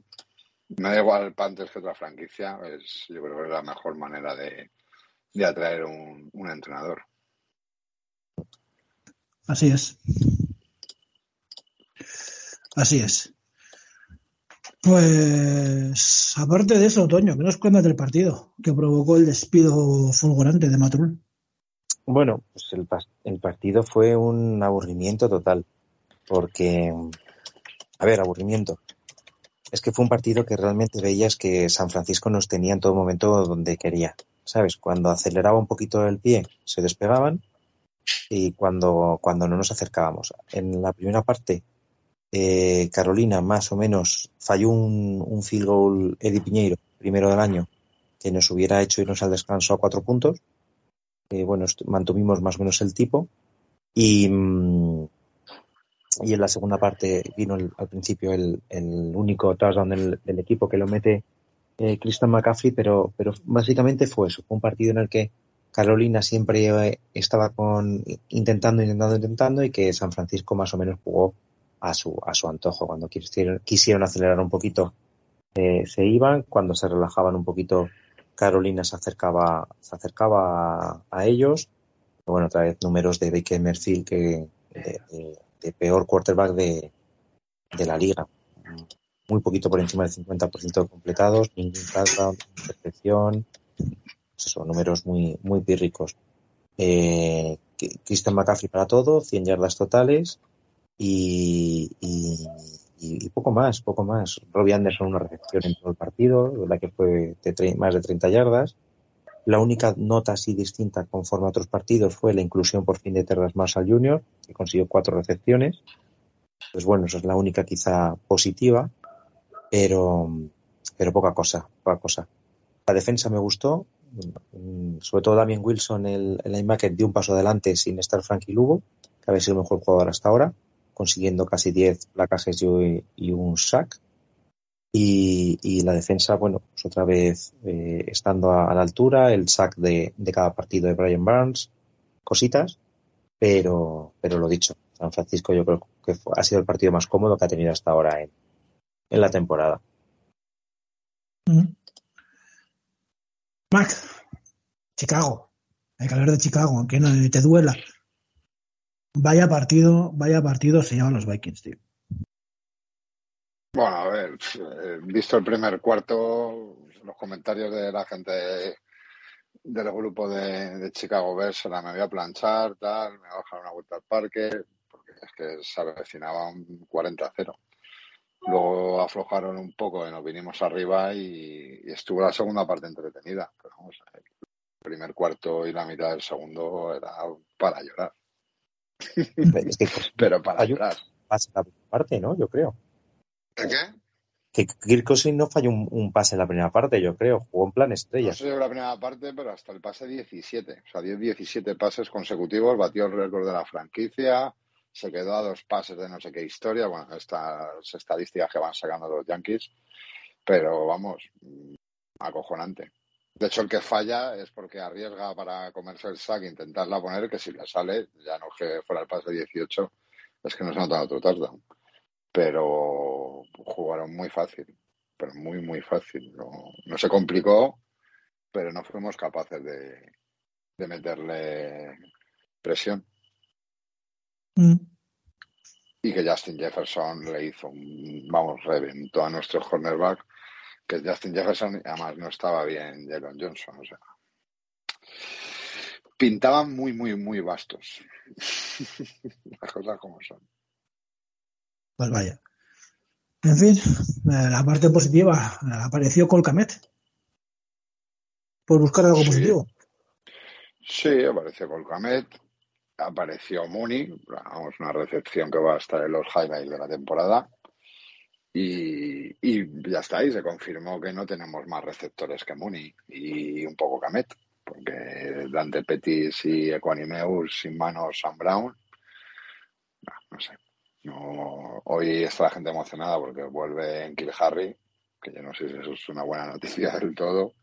Me da igual Panthers que otra franquicia, es, yo creo que es la mejor manera de, de atraer un, un entrenador. Así es. Así es. Pues, aparte de eso, Toño, ¿qué nos cuentas del partido que provocó el despido fulgurante de Matrul? Bueno, pues el, el partido fue un aburrimiento total. Porque, a ver, aburrimiento. Es que fue un partido que realmente veías que San Francisco nos tenía en todo momento donde quería. ¿Sabes? Cuando aceleraba un poquito el pie, se despegaban. Y cuando, cuando no nos acercábamos. En la primera parte, eh, Carolina más o menos falló un, un field goal Eddie Piñeiro, primero del año, que nos hubiera hecho irnos al descanso a cuatro puntos. Eh, bueno, mantuvimos más o menos el tipo. Y, mm, y en la segunda parte vino el- al principio el, el único touchdown del, del equipo que lo mete eh, Christian McCaffrey, pero, pero básicamente fue eso. Fue un partido en el que Carolina siempre estaba con, intentando, intentando, intentando y que San Francisco más o menos jugó a su, a su antojo. Cuando quisieron, quisieron acelerar un poquito, eh, se iban. Cuando se relajaban un poquito, Carolina se acercaba, se acercaba a, a ellos. Bueno, otra vez números de Baker Merfield que de- de peor quarterback de, de la liga. Muy poquito por encima del 50% completados, ningún touchdown, intercepción. Pues eso, números muy, muy pírricos. Eh, Christian McCaffrey para todo, 100 yardas totales y, y, y- poco más, poco más. Robbie Anderson una recepción en todo el partido, la que fue de más de 30 yardas. La única nota así distinta conforme a otros partidos fue la inclusión por fin de Terras Marshall Jr., que consiguió cuatro recepciones. Pues bueno, eso es la única quizá positiva, pero, pero poca cosa, poca cosa. La defensa me gustó, mm, sobre todo Damien Wilson, el, el linebacker, dio un paso adelante sin estar Frankie Lugo, que había sido el mejor jugador hasta ahora, consiguiendo casi 10 placajes y, y un sack. Y, y, la defensa, bueno, pues otra vez eh, estando a, la altura, el sack de, cada partido de Brian Barnes, cositas, pero, pero lo dicho, San Francisco yo creo que fue, ha sido el partido más cómodo que ha tenido hasta ahora en, en la temporada. Mac, Chicago, hay que hablar de Chicago, aunque no te duela. Vaya partido, vaya partido se llaman los Vikings, tío. Bueno, a ver, visto el primer cuarto, los comentarios de la gente del grupo de, de Chicago Bears, la me voy a planchar, tal, me voy a bajar una vuelta al parque, porque es que se avecinaba un 40-0. Luego aflojaron un poco y nos vinimos arriba y, y, estuvo la segunda parte entretenida. Pero vamos, el primer cuarto y la mitad del segundo era para llorar. Es que, pero para llorar. Pasa la parte, ¿no? Yo creo. ¿De qué? Que Kirk Cousins no falló un, un, pase en la primera parte, yo creo. Jugó en plan estrella. No sé la primera parte, pero hasta el pase 17. O sea, 10, 17 pases consecutivos, batió el récord de la franquicia, se quedó a dos pases de no sé qué historia. Bueno, estas estadísticas que van sacando los Yankees. Pero vamos, acojonante. De hecho, el que falla es porque arriesga para comerse el sack e intentarla poner, que si le sale, ya no que fuera el pase 18, es que no se nota otro touchdown. Pero jugaron muy fácil, pero muy, muy fácil. No, no se complicó, pero no fuimos capaces de, de meterle presión. Mm. Y que Justin Jefferson le hizo un, vamos, reventó a nuestro cornerback que Justin Jefferson además no estaba bien Jalen Johnson, o sea. Pintaban muy, muy, muy vastos. Las cosas como son. Pues vaya. En fin, la parte positiva, apareció Colcamet. Por buscar algo sí. positivo. Sí, apareció Colcamet, apareció Mooney, vamos, una recepción que va a estar en los highlights de la temporada. Y, y, ya está, y se confirmó que no tenemos más receptores que Mooney y un poco Camet, porque Dante Petis y Equanimeus sin manos Sam Brown, no, no sé. No, hoy está la gente emocionada porque vuelve en Kill Harry, que yo no sé si eso es una buena noticia del todo.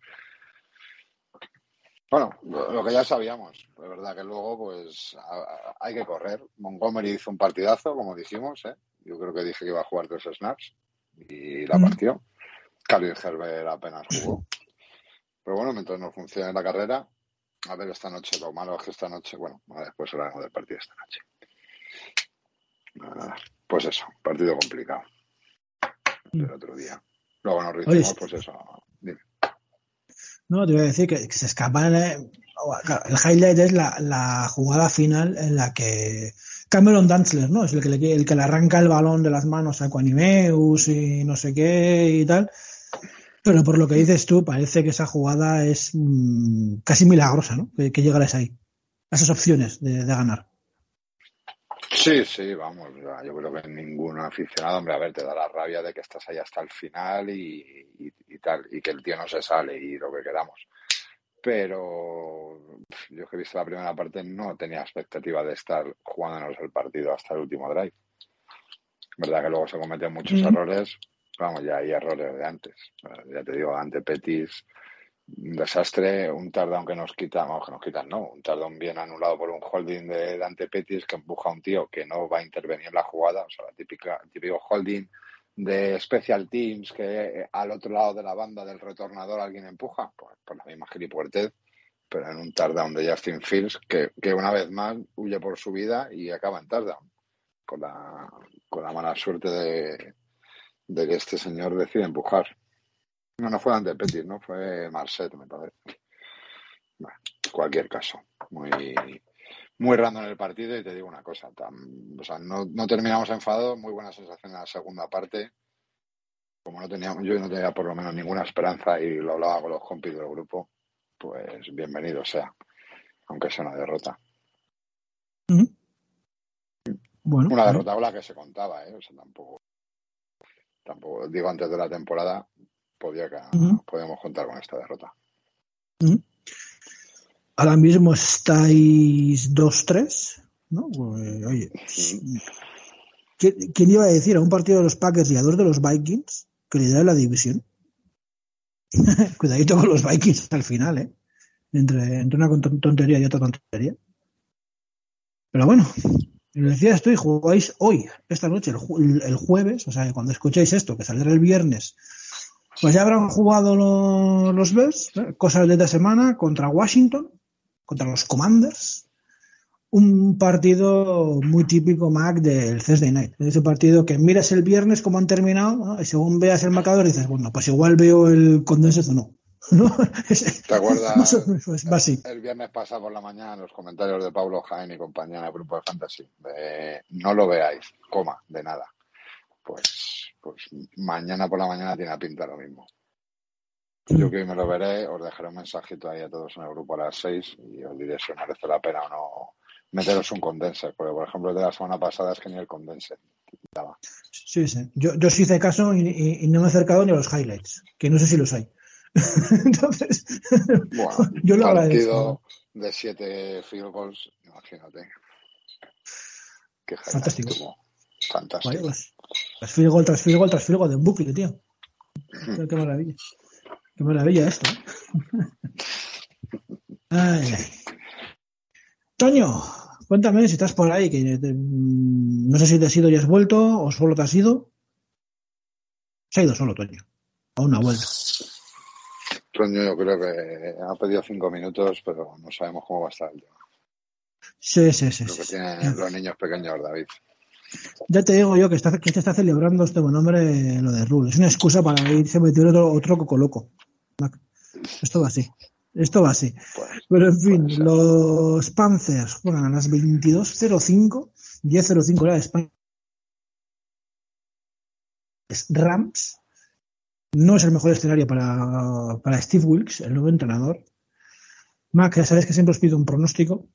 Bueno, lo, que ya sabíamos, de verdad que luego pues a, a, hay que correr. Montgomery hizo un partidazo, como dijimos, ¿eh? Yo creo que dije que iba a jugar tres snaps y la partió. Calvin Herbert apenas jugó. Pero bueno, mientras no funcione la carrera, a ver esta noche, lo malo es que esta noche, bueno, después hablaremos del partido esta noche. Pues eso, partido complicado. Del otro día. Luego nos hicimos, pues eso. Dime. No, te iba a decir que, que se escapan. Eh, el highlight es la, la, jugada final en la que Cameron Dantzler, ¿no? Es el que, le, el que le arranca el balón de las manos a Quanimeus y no sé qué y tal. Pero por lo que dices tú, parece que esa jugada es mmm, casi milagrosa, ¿no? Que, que llegaras ahí. A esas opciones de, de, ganar. Sí, sí, vamos. Yo creo que ningún aficionado, hombre, a ver, te da la rabia de que estás ahí hasta el final y, y, y tal, y que el tío no se sale y lo que queramos pero yo que he visto la primera parte no tenía expectativa de estar jugándonos el partido hasta el último drive. Verdad que luego se cometen muchos mm. errores, vamos, ya hay errores de antes. Ya te digo, ante Petis, un desastre, un tardón que nos quitan, vamos, que nos no, un tardón bien anulado por un holding de Dante Petis que empuja a un tío que no va a intervenir en la jugada, o sea, la típica, el típico holding de special teams que al otro lado de la banda del retornador alguien empuja, pues por la misma gilipuertez, pero en un touchdown de Justin Fields que, que, una vez más huye por su vida y acaba en touchdown, con la, con la mala suerte de, de que este señor decide empujar. No, no fue ante Petit, ¿no? Fue Marset, me parece. Bueno, cualquier caso, muy, muy random en el partido y te digo una cosa, tan, o sea, no, no, terminamos enfadados, muy buena sensación en la segunda parte. Como no teníamos, yo no tenía por lo menos ninguna esperanza y lo hablaba con los compis del grupo, pues bienvenido sea, aunque sea una derrota. Bueno, Una derrota con la que se contaba, ¿eh? O sea, tampoco, tampoco, digo, antes de la temporada podía Ujú. podíamos contar con esta derrota. Ahora mismo estáis 2-3, ¿no? Pues, oye, ¿quién, iba a decir a un partido de los Packers y a dos de los Vikings que lidera la división? Cuidadito con los Vikings al final, ¿eh? Entre, entre una ton- tontería y otra tontería. Pero bueno, lo decía esto y jugáis hoy, esta noche, el, ju- el- jueves, o sea, cuando escuchéis esto, que saldrá el viernes, pues ya habrán jugado los, los Bears, ¿eh? cosas de esta semana, contra Washington, contra los Commanders. Un partido muy típico, Mac, del Thursday Night. Ese partido que miras el viernes cómo han terminado ¿no? y según veas el marcador dices, bueno, pues igual veo el condensed o no. ¿Te acuerdas? El viernes pasado por la mañana los comentarios de Pablo Jaén y compañía en el grupo de Fantasy. de, no lo veáis, coma, de nada. Pues, pues mañana por la mañana tiene pinta lo mismo. Yo que hoy me lo veré, os dejaré un mensajito ahí a todos en el grupo a las 6 y os diré si merece la pena o no meteros un condenser, porque por ejemplo el de la semana pasada es que ni el condenser. Sí, sí. Yo, yo sí hice caso y, y- y no me he acercado ni a los highlights, que no sé si los hay. Entonces, Bueno, yo lo partido agradezco. de 7 field goals, imagínate. Qué Fantástico. Fantástico. Vaya, pues, field goal tras field goal tras field goal de un bucle, tío. Qué, maravilla. Qué maravilla esto. Toño, cuéntame si estás por ahí, que te- mm, no sé si te has ido y has vuelto o solo te has ido. Se ha ido solo, Toño. Aún no ha vuelto. Toño, yo creo que ha pedido 5 minutos, pero no sabemos cómo va a estar el tema. Sí, sí, sí. Lo que sí. tienen los niños pequeños, David. Ya te digo yo que, está, que te está celebrando este buen hombre lo de Rule. Es una excusa para irse a meter otro, otro coco loco. Esto va así. Esto va así. Pues, Pero en fin, los Panthers juegan a las 22.05, 10.05 hora de España. Es Rams. No es el mejor escenario para, para Steve Wilkes, el nuevo entrenador. Mac, ya sabes que siempre os pido un pronóstico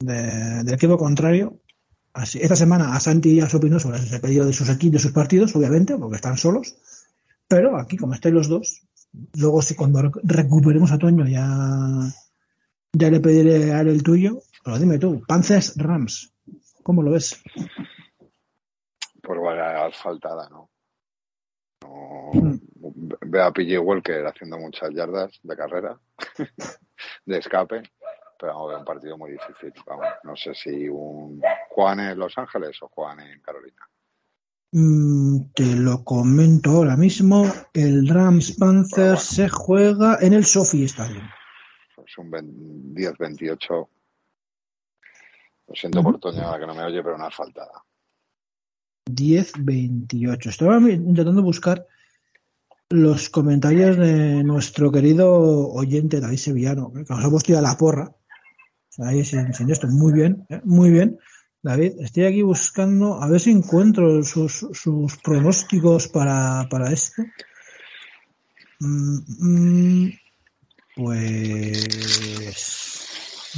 de- del equipo contrario. Así, esta semana a Santi ya se opinó sobre el pedido de sus equipos, de sus partidos, obviamente, porque están solos. Pero aquí, como estáis los dos, luego si cuando rec- recuperemos a Toño ya, ya le pediré a él el tuyo. Pero dime tú, Panthers Rams, ¿cómo lo ves? Pues vaya asfaltada, ¿no? No- Mm. Veo a PJ Walker haciendo muchas yardas de carrera, de escape, pero vamos, un partido muy difícil. Vamos, no sé si un Juan en Los Ángeles o Juan en Carolina. Mm, te lo comento ahora mismo. El Rams Panthers se juega en el Sophie Stadium. Pues un 20 10-28. Lo siento por Toño que no me oye, pero una asfaltada. 10-28. Estaba intentando buscar los comentarios de nuestro querido oyente David Sevillano, que nos ha puesto ya la porra. Ahí sin, sin esto, muy bien, ¿eh? muy bien. David, estoy aquí buscando a ver si encuentro sus, sus pronósticos para, para esto. Mm, mm, pues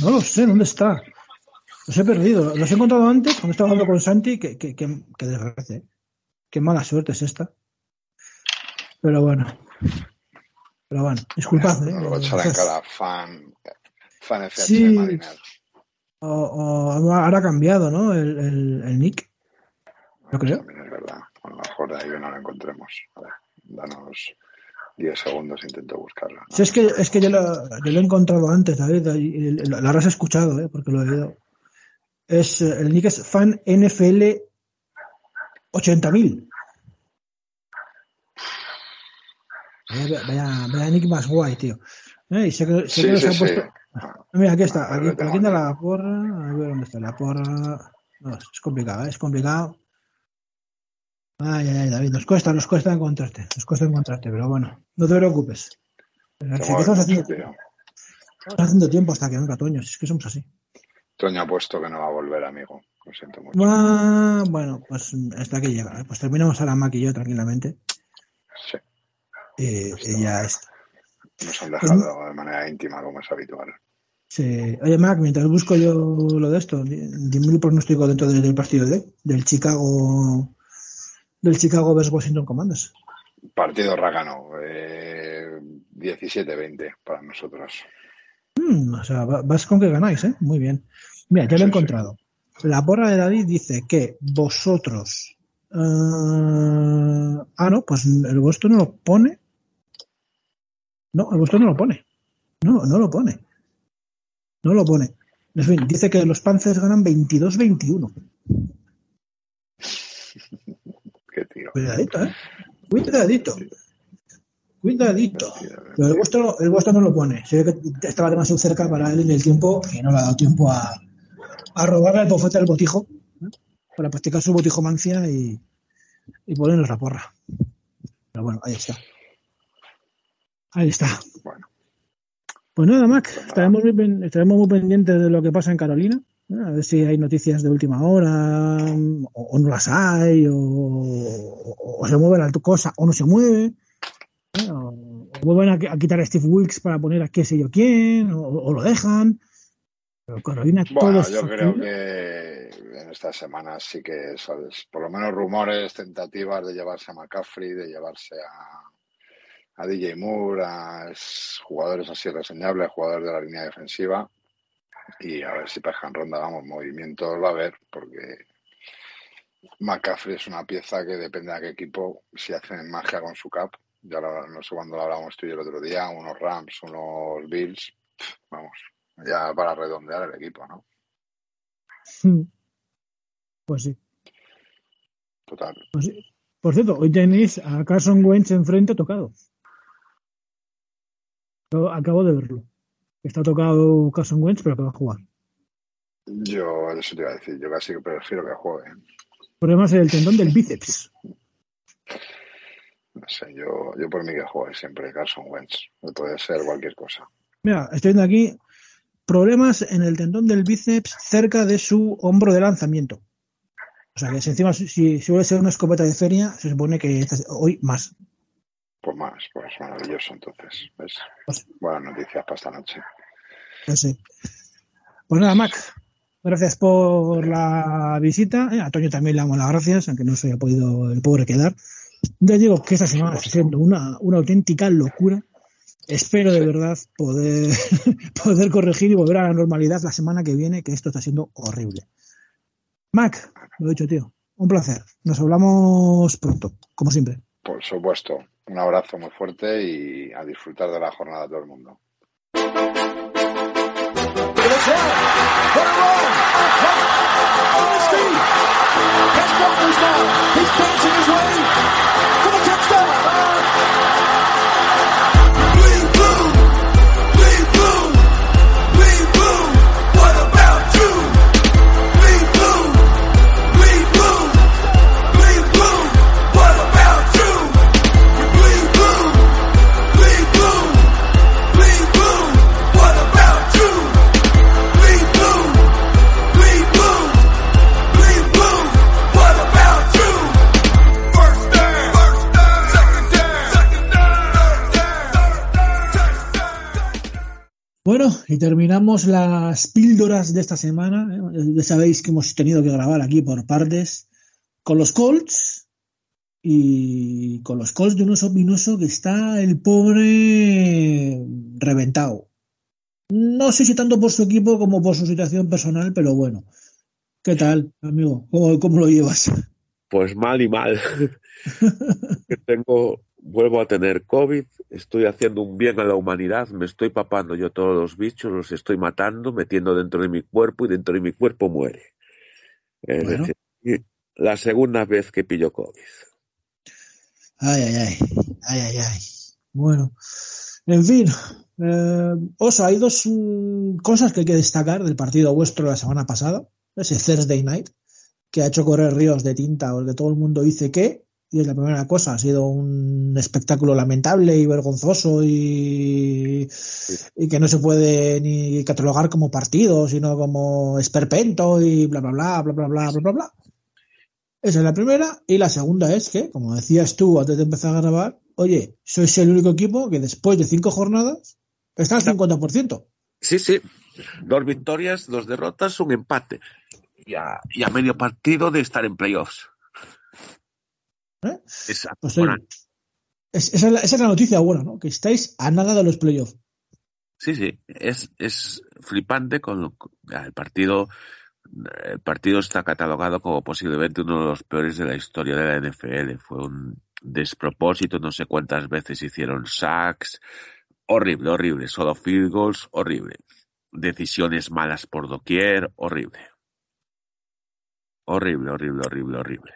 no lo sé, ¿dónde está? Los he perdido. Los he encontrado antes cuando estaba hablando con Santi. Que, que, que, que desgracia. ¿eh? Qué mala suerte es esta. Pero bueno. Pero bueno, disculpad. ¿eh? Lo echará en cara fan, fan Sí. O, o ahora ha cambiado, ¿no? El, el, el nick. Yo creo. También es verdad. A lo mejor de ahí que no lo encontremos. Ver, danos 10 segundos, intento buscarlo. Sí, es que, es que yo, lo, yo lo he encontrado antes, David. y Lo habrás escuchado, ¿eh? Porque lo he oído. Es, eh, el nick es fan NFL 80.000. Vaya, vaya, vaya nick más guay, tío. Eh, y sé que, sé que Sí, nos sí, ha puesto. Mira, aquí está. Aquí, aquí. la porra. A ver dónde está la porra. No, es complicado, ¿eh? es complicado. Ay, ay, ay, David, nos cuesta, nos cuesta encontrarte. Nos cuesta encontrarte, pero bueno, no te preocupes. Que estamos, haciendo, estamos haciendo tiempo hasta que venga Toño, si es que somos así. Toño ha puesto que no va a volver, amigo. Lo siento mucho. Ah, bueno, pues hasta aquí llega. ¿eh? Pues terminamos ahora Mac y yo tranquilamente. Sí, Y, y ya está. Nos han dejado de manera íntima, como es habitual. Sí. Oye, Mac, mientras busco yo lo de esto, dime el pronóstico dentro del partido de del Chicago del Chicago vs Washington Commanders. Partido rácano, eh, 17-20 para nosotros. Mm, o sea, vas con que ganáis, ¿eh? Muy bien. Mira, ya lo he encontrado. La porra de David dice que vosotros. Uh, ah, no, pues el vuestro no lo pone. No, el vuestro no lo pone. No, no lo pone. No lo pone. En fin, dice que los Panzers ganan 22-21. Qué tío. Cuidadito, ¿eh? Cuidadito. Cuidadito. Pero el vuestro, el vuestro no lo pone. Se ve que estaba demasiado cerca para él en el tiempo y no le ha dado tiempo a, a robarle el bofete al botijo para practicar su botijomancia y, y ponernos la porra. Pero bueno, ahí está. Ahí está. Bueno. Pues nada, Mac, estaremos muy, estaremos muy pendientes de lo que pasa en Carolina. ¿eh? A ver si hay noticias de última hora, o, o no las hay, o, o, se mueve la cosa, o no se mueve. ¿eh? O, vuelven a, a, quitar a Steve Wilkes para poner a qué sé yo quién, o, lo dejan. Pero Carolina bueno, todo yo creo que en estas semanas sí que sabes, por lo menos rumores, tentativas de llevarse a McCaffrey, de llevarse a, a DJ Moore, a jugadores así reseñables, jugadores de la línea defensiva. Y a ver si pescan ronda, vamos, movimientos va a haber, porque McCaffrey es una pieza que depende de qué equipo, si hacen magia con su cap, ya lo, no sé cuándo lo hablábamos tú y el otro día, unos Rams, unos Bills, vamos, ya para redondear el equipo, ¿no? Pues sí. Total. Pues sí. Por cierto, hoy tenéis a Carson Wentz enfrente tocado. Yo acabo de verlo. Está tocado Carson Wentz, pero que va a jugar. Yo, eso te iba a decir, yo casi prefiero que juegue. Problemas en el tendón del bíceps. No sé, yo, yo por mí que juegue siempre Carson Wentz. Puede ser cualquier cosa. Mira, estoy viendo aquí problemas en el tendón del bíceps cerca de su hombro de lanzamiento. O sea que si encima, si, si suele ser una escopeta de feria, se supone que hoy más. Pues más, pues maravilloso entonces. ¿ves? Pues, Buenas noticias para esta noche. Pues sí. Pues nada, Mac. Gracias por la visita. Eh, a Toño también le damos las gracias, aunque no se haya podido el pobre quedar. Ya digo que esta semana está siendo una, una auténtica locura. Espero de verdad poder, poder corregir y volver a la normalidad la semana que viene, que esto está siendo horrible. Mac, lo he dicho, tío. Un placer. Nos hablamos pronto, como siempre. Por supuesto. Un abrazo muy fuerte y a disfrutar de la jornada todo el mundo. Y terminamos las píldoras de esta semana. ¿eh? Ya sabéis que hemos tenido que grabar aquí por partes con los Colts y con los Colts de un oso vinoso que está el pobre reventado. No sé si tanto por su equipo como por su situación personal, pero bueno. ¿Qué tal, amigo? ¿Cómo, cómo lo llevas? Pues mal y mal. Tengo vuelvo a tener COVID, estoy haciendo un bien a la humanidad, me estoy papando yo todos los bichos, los estoy matando, metiendo dentro de mi cuerpo y dentro de mi cuerpo muere. Es bueno. decir, la segunda vez que pillo COVID. Ay, ay, ay, ay, ay, ay. Bueno, en fin, eh, Oso, hay dos mm, cosas que hay que destacar del partido vuestro la semana pasada, ese Thursday Night, que ha hecho correr ríos de tinta, porque todo el mundo dice que, y es la primera cosa, ha sido un espectáculo lamentable y vergonzoso y, y, que no se puede ni catalogar como partido, sino como esperpento y bla, bla, bla, bla, bla, bla, bla, bla, bla. Esa es la primera. Y la segunda es que, como decías tú antes de empezar a grabar, oye, sois el único equipo que después de cinco jornadas está al 50%. Sí, sí. Dos victorias, dos derrotas, un empate. Y a, y a medio partido de estar en playoffs. ¿Eh? Esa, Pues bueno, oye, es- esa, es la, esa es la noticia buena, ¿no? Que estáis a nada de los playoffs. Sí, sí, es, es flipante con lo- el partido. El partido está catalogado como posiblemente uno de los peores de la historia de la NFL. Fue un despropósito, no sé cuántas veces hicieron sacks. Horrible, horrible. Solo field goals, horrible. Decisiones malas por doquier, horrible. Horrible, horrible, horrible, horrible.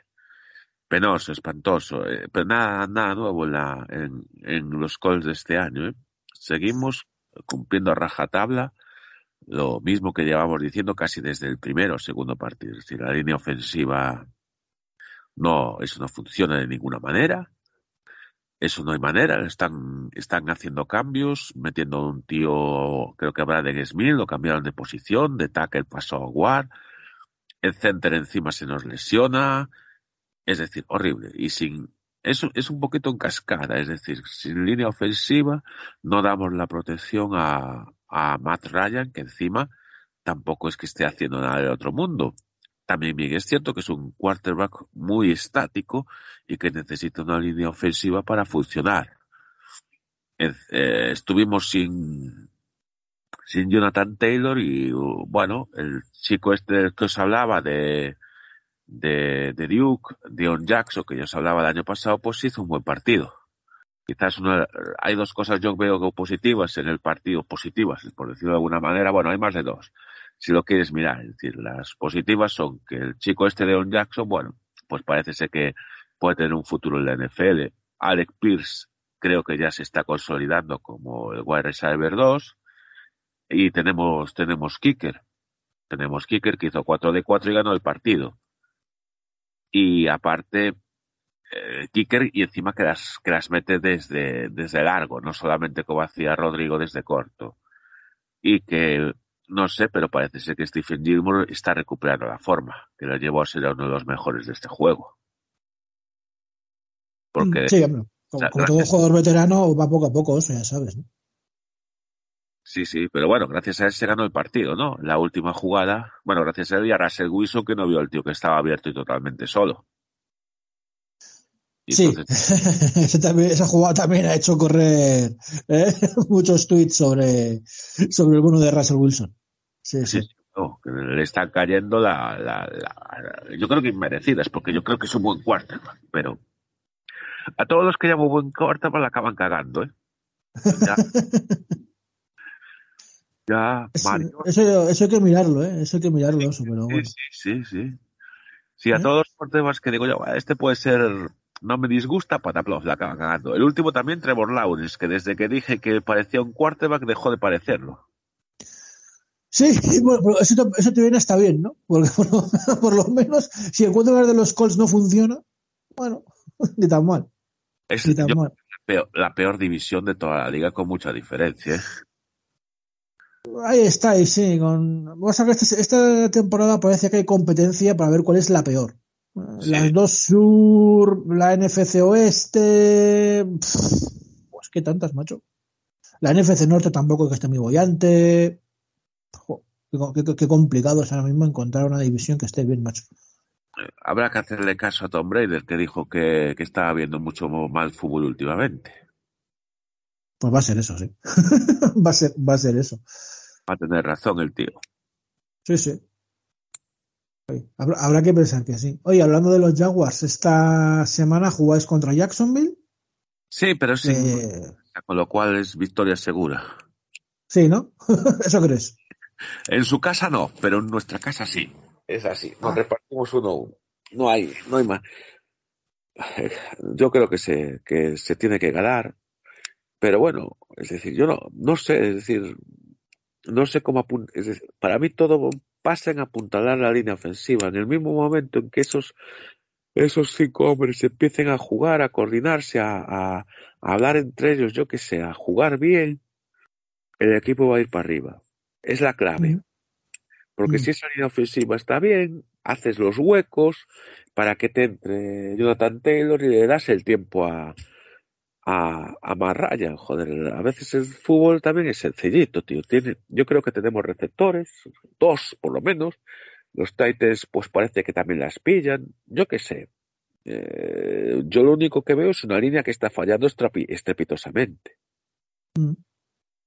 Penoso, espantoso. eh, pero nada, nada nuevo en, la- en, los calls de este año. ¿eh? Seguimos cumpliendo a rajatabla lo mismo que llevamos diciendo casi desde el primero o segundo partido. Es decir, la línea ofensiva no, eso no funciona de ninguna manera. Eso no hay manera. Están, están haciendo cambios, metiendo un tío, creo que Braden Smith, lo cambiaron de posición, de tackle pasó a guard. El center encima se nos lesiona. Es decir, horrible. Y sin, eso es un poquito en cascada. Es decir, sin línea ofensiva no damos la protección a, a Matt Ryan, que encima tampoco es que esté haciendo nada del otro mundo. También bien es cierto que es un quarterback muy estático y que necesita una línea ofensiva para funcionar. Eh, estuvimos sin, sin Jonathan Taylor y uh, bueno, el chico este que os hablaba de, de, Duke, Dion Jackson, que yo os hablaba el año pasado, pues hizo un buen partido. Quizás una, hay dos cosas yo veo como positivas en el partido, positivas, por decirlo de alguna manera, bueno, hay más de dos, si lo quieres mirar. Es decir, las positivas son que el chico este Dion Jackson, bueno, pues parece ser que puede tener un futuro en la NFL. Alec Pierce creo que ya se está consolidando como el wide receiver 2 y tenemos, tenemos kicker. Tenemos kicker que hizo 4 de 4 y ganó el partido. Y aparte, eh, kicker y encima que las, que las mete desde, desde largo, no solamente como hacía Rodrigo desde corto. Y que, no sé, pero parece ser que Stephen Gilmore está recuperando la forma, que lo llevó a ser uno de los mejores de este juego. Porque, Sí, hombre, como, todo jugador veterano va poco a poco, eso ya sabes. ¿no? Sí, sí, pero bueno, gracias a él se ganó el partido, ¿no? La última jugada, bueno, gracias a él y a Russell Wilson que no vio al tío que estaba abierto y totalmente solo. Y Sí, entonces, Ese también- esa jugada también ha hecho correr ¿eh? muchos tweets sobre, sobre el bueno de Russell Wilson. Sí, sí. No, que le están cayendo la, la, la- yo creo que inmerecidas, porque yo creo que es un buen quarterback, pero a todos los que llamo buen quarterback la acaban cagando, ¿eh? Ya, ya Eso, Mario, eso, eso hay que mirarlo, ¿eh? Eso hay que mirarlo, eso, pero sí, bueno. sí, sí, sí. Sí, a ¿Eh? todos los quarterbacks que digo yo, "Ah, este puede ser, no me disgusta, pataplos, la acaban cagando. El último también, Trevor Lawrence, que desde que dije que parecía un quarterback dejó de parecerlo. Sí, bueno, pero eso, te- eso te viene hasta bien, ¿no? Porque por lo, por lo menos, si el quarterback de los Colts no funciona, bueno, ni tan mal, Es ni tan yo, mal. la, peor, la peor división de toda la liga con mucha diferencia. Ahí está, y sí, con... Pasa que esta, esta temporada parece que hay competencia para ver cuál es la peor. Sí. Las dos sur, la NFC oeste, pues qué tantas, macho. La NFC norte tampoco es que esté muy bollante. Jo, qué, qué- qué complicado es ahora mismo encontrar una división que esté bien, macho. Habrá que hacerle caso a Tom Brady, que dijo que, que estaba viendo mucho mal fútbol últimamente. Pues va a ser eso, sí. va a ser, va a ser eso. Va a tener razón el tío. Sí, sí. Habrá, que pensar que sí. Oye, hablando de los Jaguars, esta semana jugáis contra Jacksonville. Sí, pero sin, Eh, con lo cual es victoria segura. sí, ¿no? Eso crees. En su casa no, pero en nuestra casa sí. Es así. Nos Ah. repartimos uno a uno. No hay, no hay más. Yo creo que se, que se tiene que ganar. Pero bueno, es decir, yo no, no sé, es decir, no sé cómo apuntar. Para mí todo pasa en apuntalar la línea ofensiva. En el mismo momento en que esos, esos cinco hombres empiecen a jugar, a coordinarse, a, a, a hablar entre ellos, yo que sé, a jugar bien, el equipo va a ir para arriba. Es la clave. Mm. Porque Mm. si esa línea ofensiva está bien, haces los huecos para que te entre Jonathan Taylor y le das el tiempo a, a, a más raya, joder. A veces el fútbol también es sencillito, tío. Tiene, yo creo que tenemos receptores, dos por lo menos. Los Titans, pues parece que también las pillan. Yo qué sé. Eh, yo lo único que veo es una línea que está fallando estrepitosamente. Mm.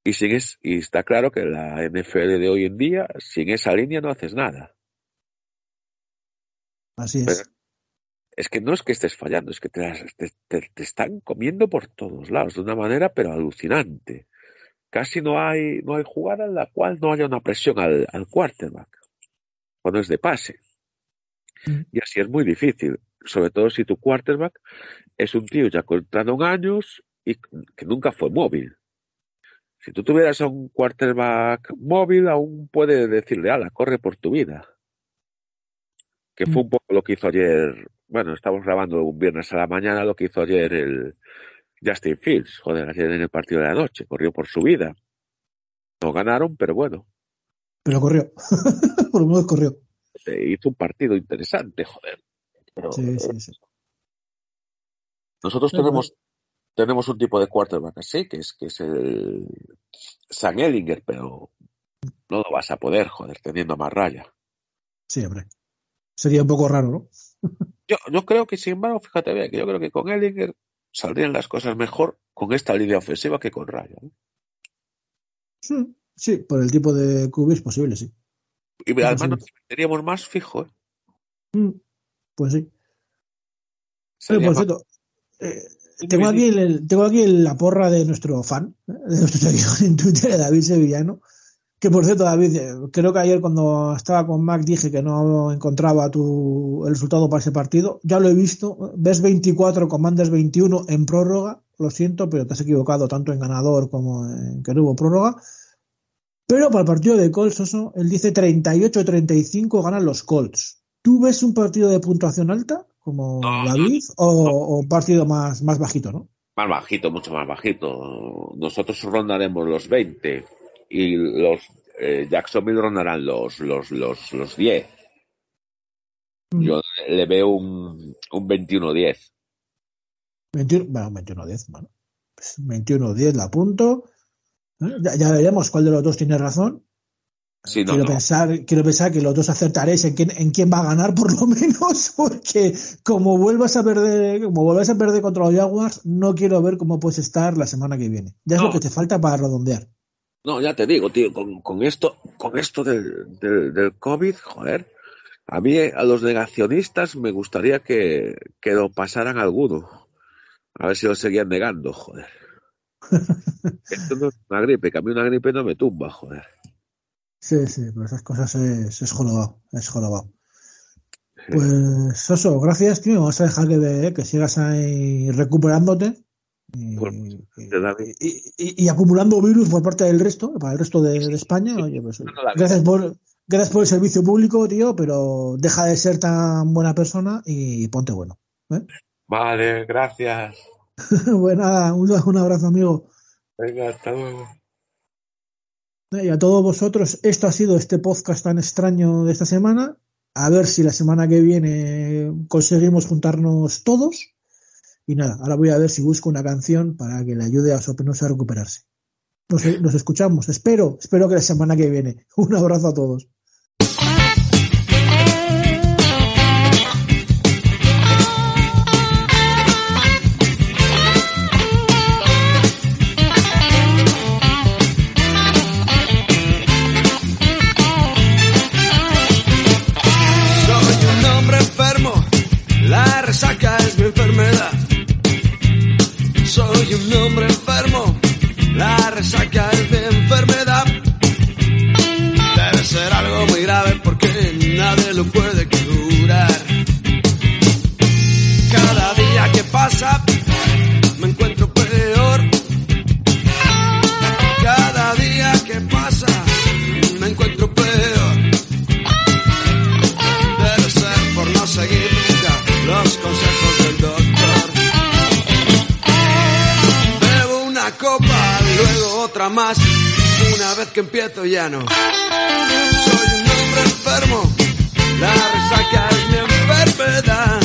Y, sin es, y está claro que la NFL de hoy en día, sin esa línea no haces nada. Así es. Pero es que no es que estés fallando, es que te, te- te- te están comiendo por todos lados de una manera pero alucinante. Casi no hay, no hay jugada en la cual no haya una presión al, al quarterback cuando es de pase. Mm. Y así es muy difícil, sobre todo si tu quarterback es un tío ya con 31 años y que nunca fue móvil. Si tú tuvieras a un quarterback móvil, aún puede decirle, ala, corre por tu vida. Que fue un poco lo que hizo ayer, bueno, estamos grabando un viernes a la mañana, lo que hizo ayer el Justin Fields, joder, ayer en el partido de la noche, corrió por su vida. No ganaron, pero bueno, Pero corrió. Por lo menos corrió. se hizo un partido interesante, joder. Pero Sí, sí, sí. nosotros Pero tenemos, tenemos un tipo de quarterback así, que es, que es el San Ellinger, pero no lo vas a poder, joder, teniendo más raya. Sí, hombre. Sería un poco raro, ¿no? Yo, yo creo que, sin embargo, fíjate bien, que yo creo que con Ellinger saldrían las cosas mejor con esta línea ofensiva que con Raya. ¿eh? Sí, sí, por el tipo de QB es posible, sí. Y además sí. nos meteríamos más fijo. ¿eh? Mm, Pues sí. Oye, por más cierto, eh, tengo, aquí el- tengo aquí la porra de nuestro fan, de nuestro seguidor en Twitter, David Sevillano. Que por cierto, David, eh, creo que ayer cuando estaba con Mac dije que no encontraba tu, el resultado para ese partido. Ya lo he visto. Ves 24, Commanders 21 en prórroga. Lo siento, pero te has equivocado tanto en ganador como en que no hubo prórroga. Pero para el partido de Colts, Oso, él dice 38-35 ganan los Colts. ¿Tú ves un partido de puntuación alta, como No, David, o, o un partido más, más bajito, no? Más bajito, mucho más bajito. Nosotros rondaremos los 20 y los eh, Jacksonville rondarán los, los, los, los 10. Yo le veo un, un 21-10. 21, bueno, 21-10, bueno. Pues 21-10 la apunto. ¿Eh? Ya, ya veremos cuál de los dos tiene razón. Sí, no, quiero, no. Pensar, quiero pensar que los dos acertaréis en quién, en quién va a ganar por lo menos, porque como vuelvas a perder, como vuelvas a perder contra los Jaguars, no quiero ver cómo puedes estar la semana que viene. Ya es No. lo que te falta para redondear. No, ya te digo, tío, con, con esto, con esto del, del, del COVID, joder, a mí, a los negacionistas, me gustaría que, que lo pasaran alguno. A ver si lo seguían negando, joder. Esto no es una gripe, que a mí una gripe no me tumba, joder. Sí, sí, pero esas cosas es, es jorobado, es jorobado. Pues, Soso, gracias, tío. Vamos a dejar que, que sigas ahí recuperándote. Y, Pues, y- de David. y- y- y acumulando virus por parte del resto, para el resto de, de España. Oye, pues, No, gracias por, gracias por el servicio público, tío, pero deja de ser tan buena persona y ponte bueno. ¿eh? Vale, gracias. Pues nada, un, un abrazo, amigo. Venga, hasta luego. Y a todos vosotros, esto ha sido este podcast tan extraño de esta semana. A ver si la semana que viene conseguimos juntarnos todos. Y nada, ahora voy a ver si busco una canción para que le ayude a Sopenos a recuperarse. Nos, nos escuchamos, espero, espero que la semana que viene. Un abrazo a todos. Resaca es mi enfermedad. Debe ser algo muy grave porque nadie lo puede otra más. Una vez que empiezo ya no. Soy un hombre enfermo, la resaca es mi enfermedad.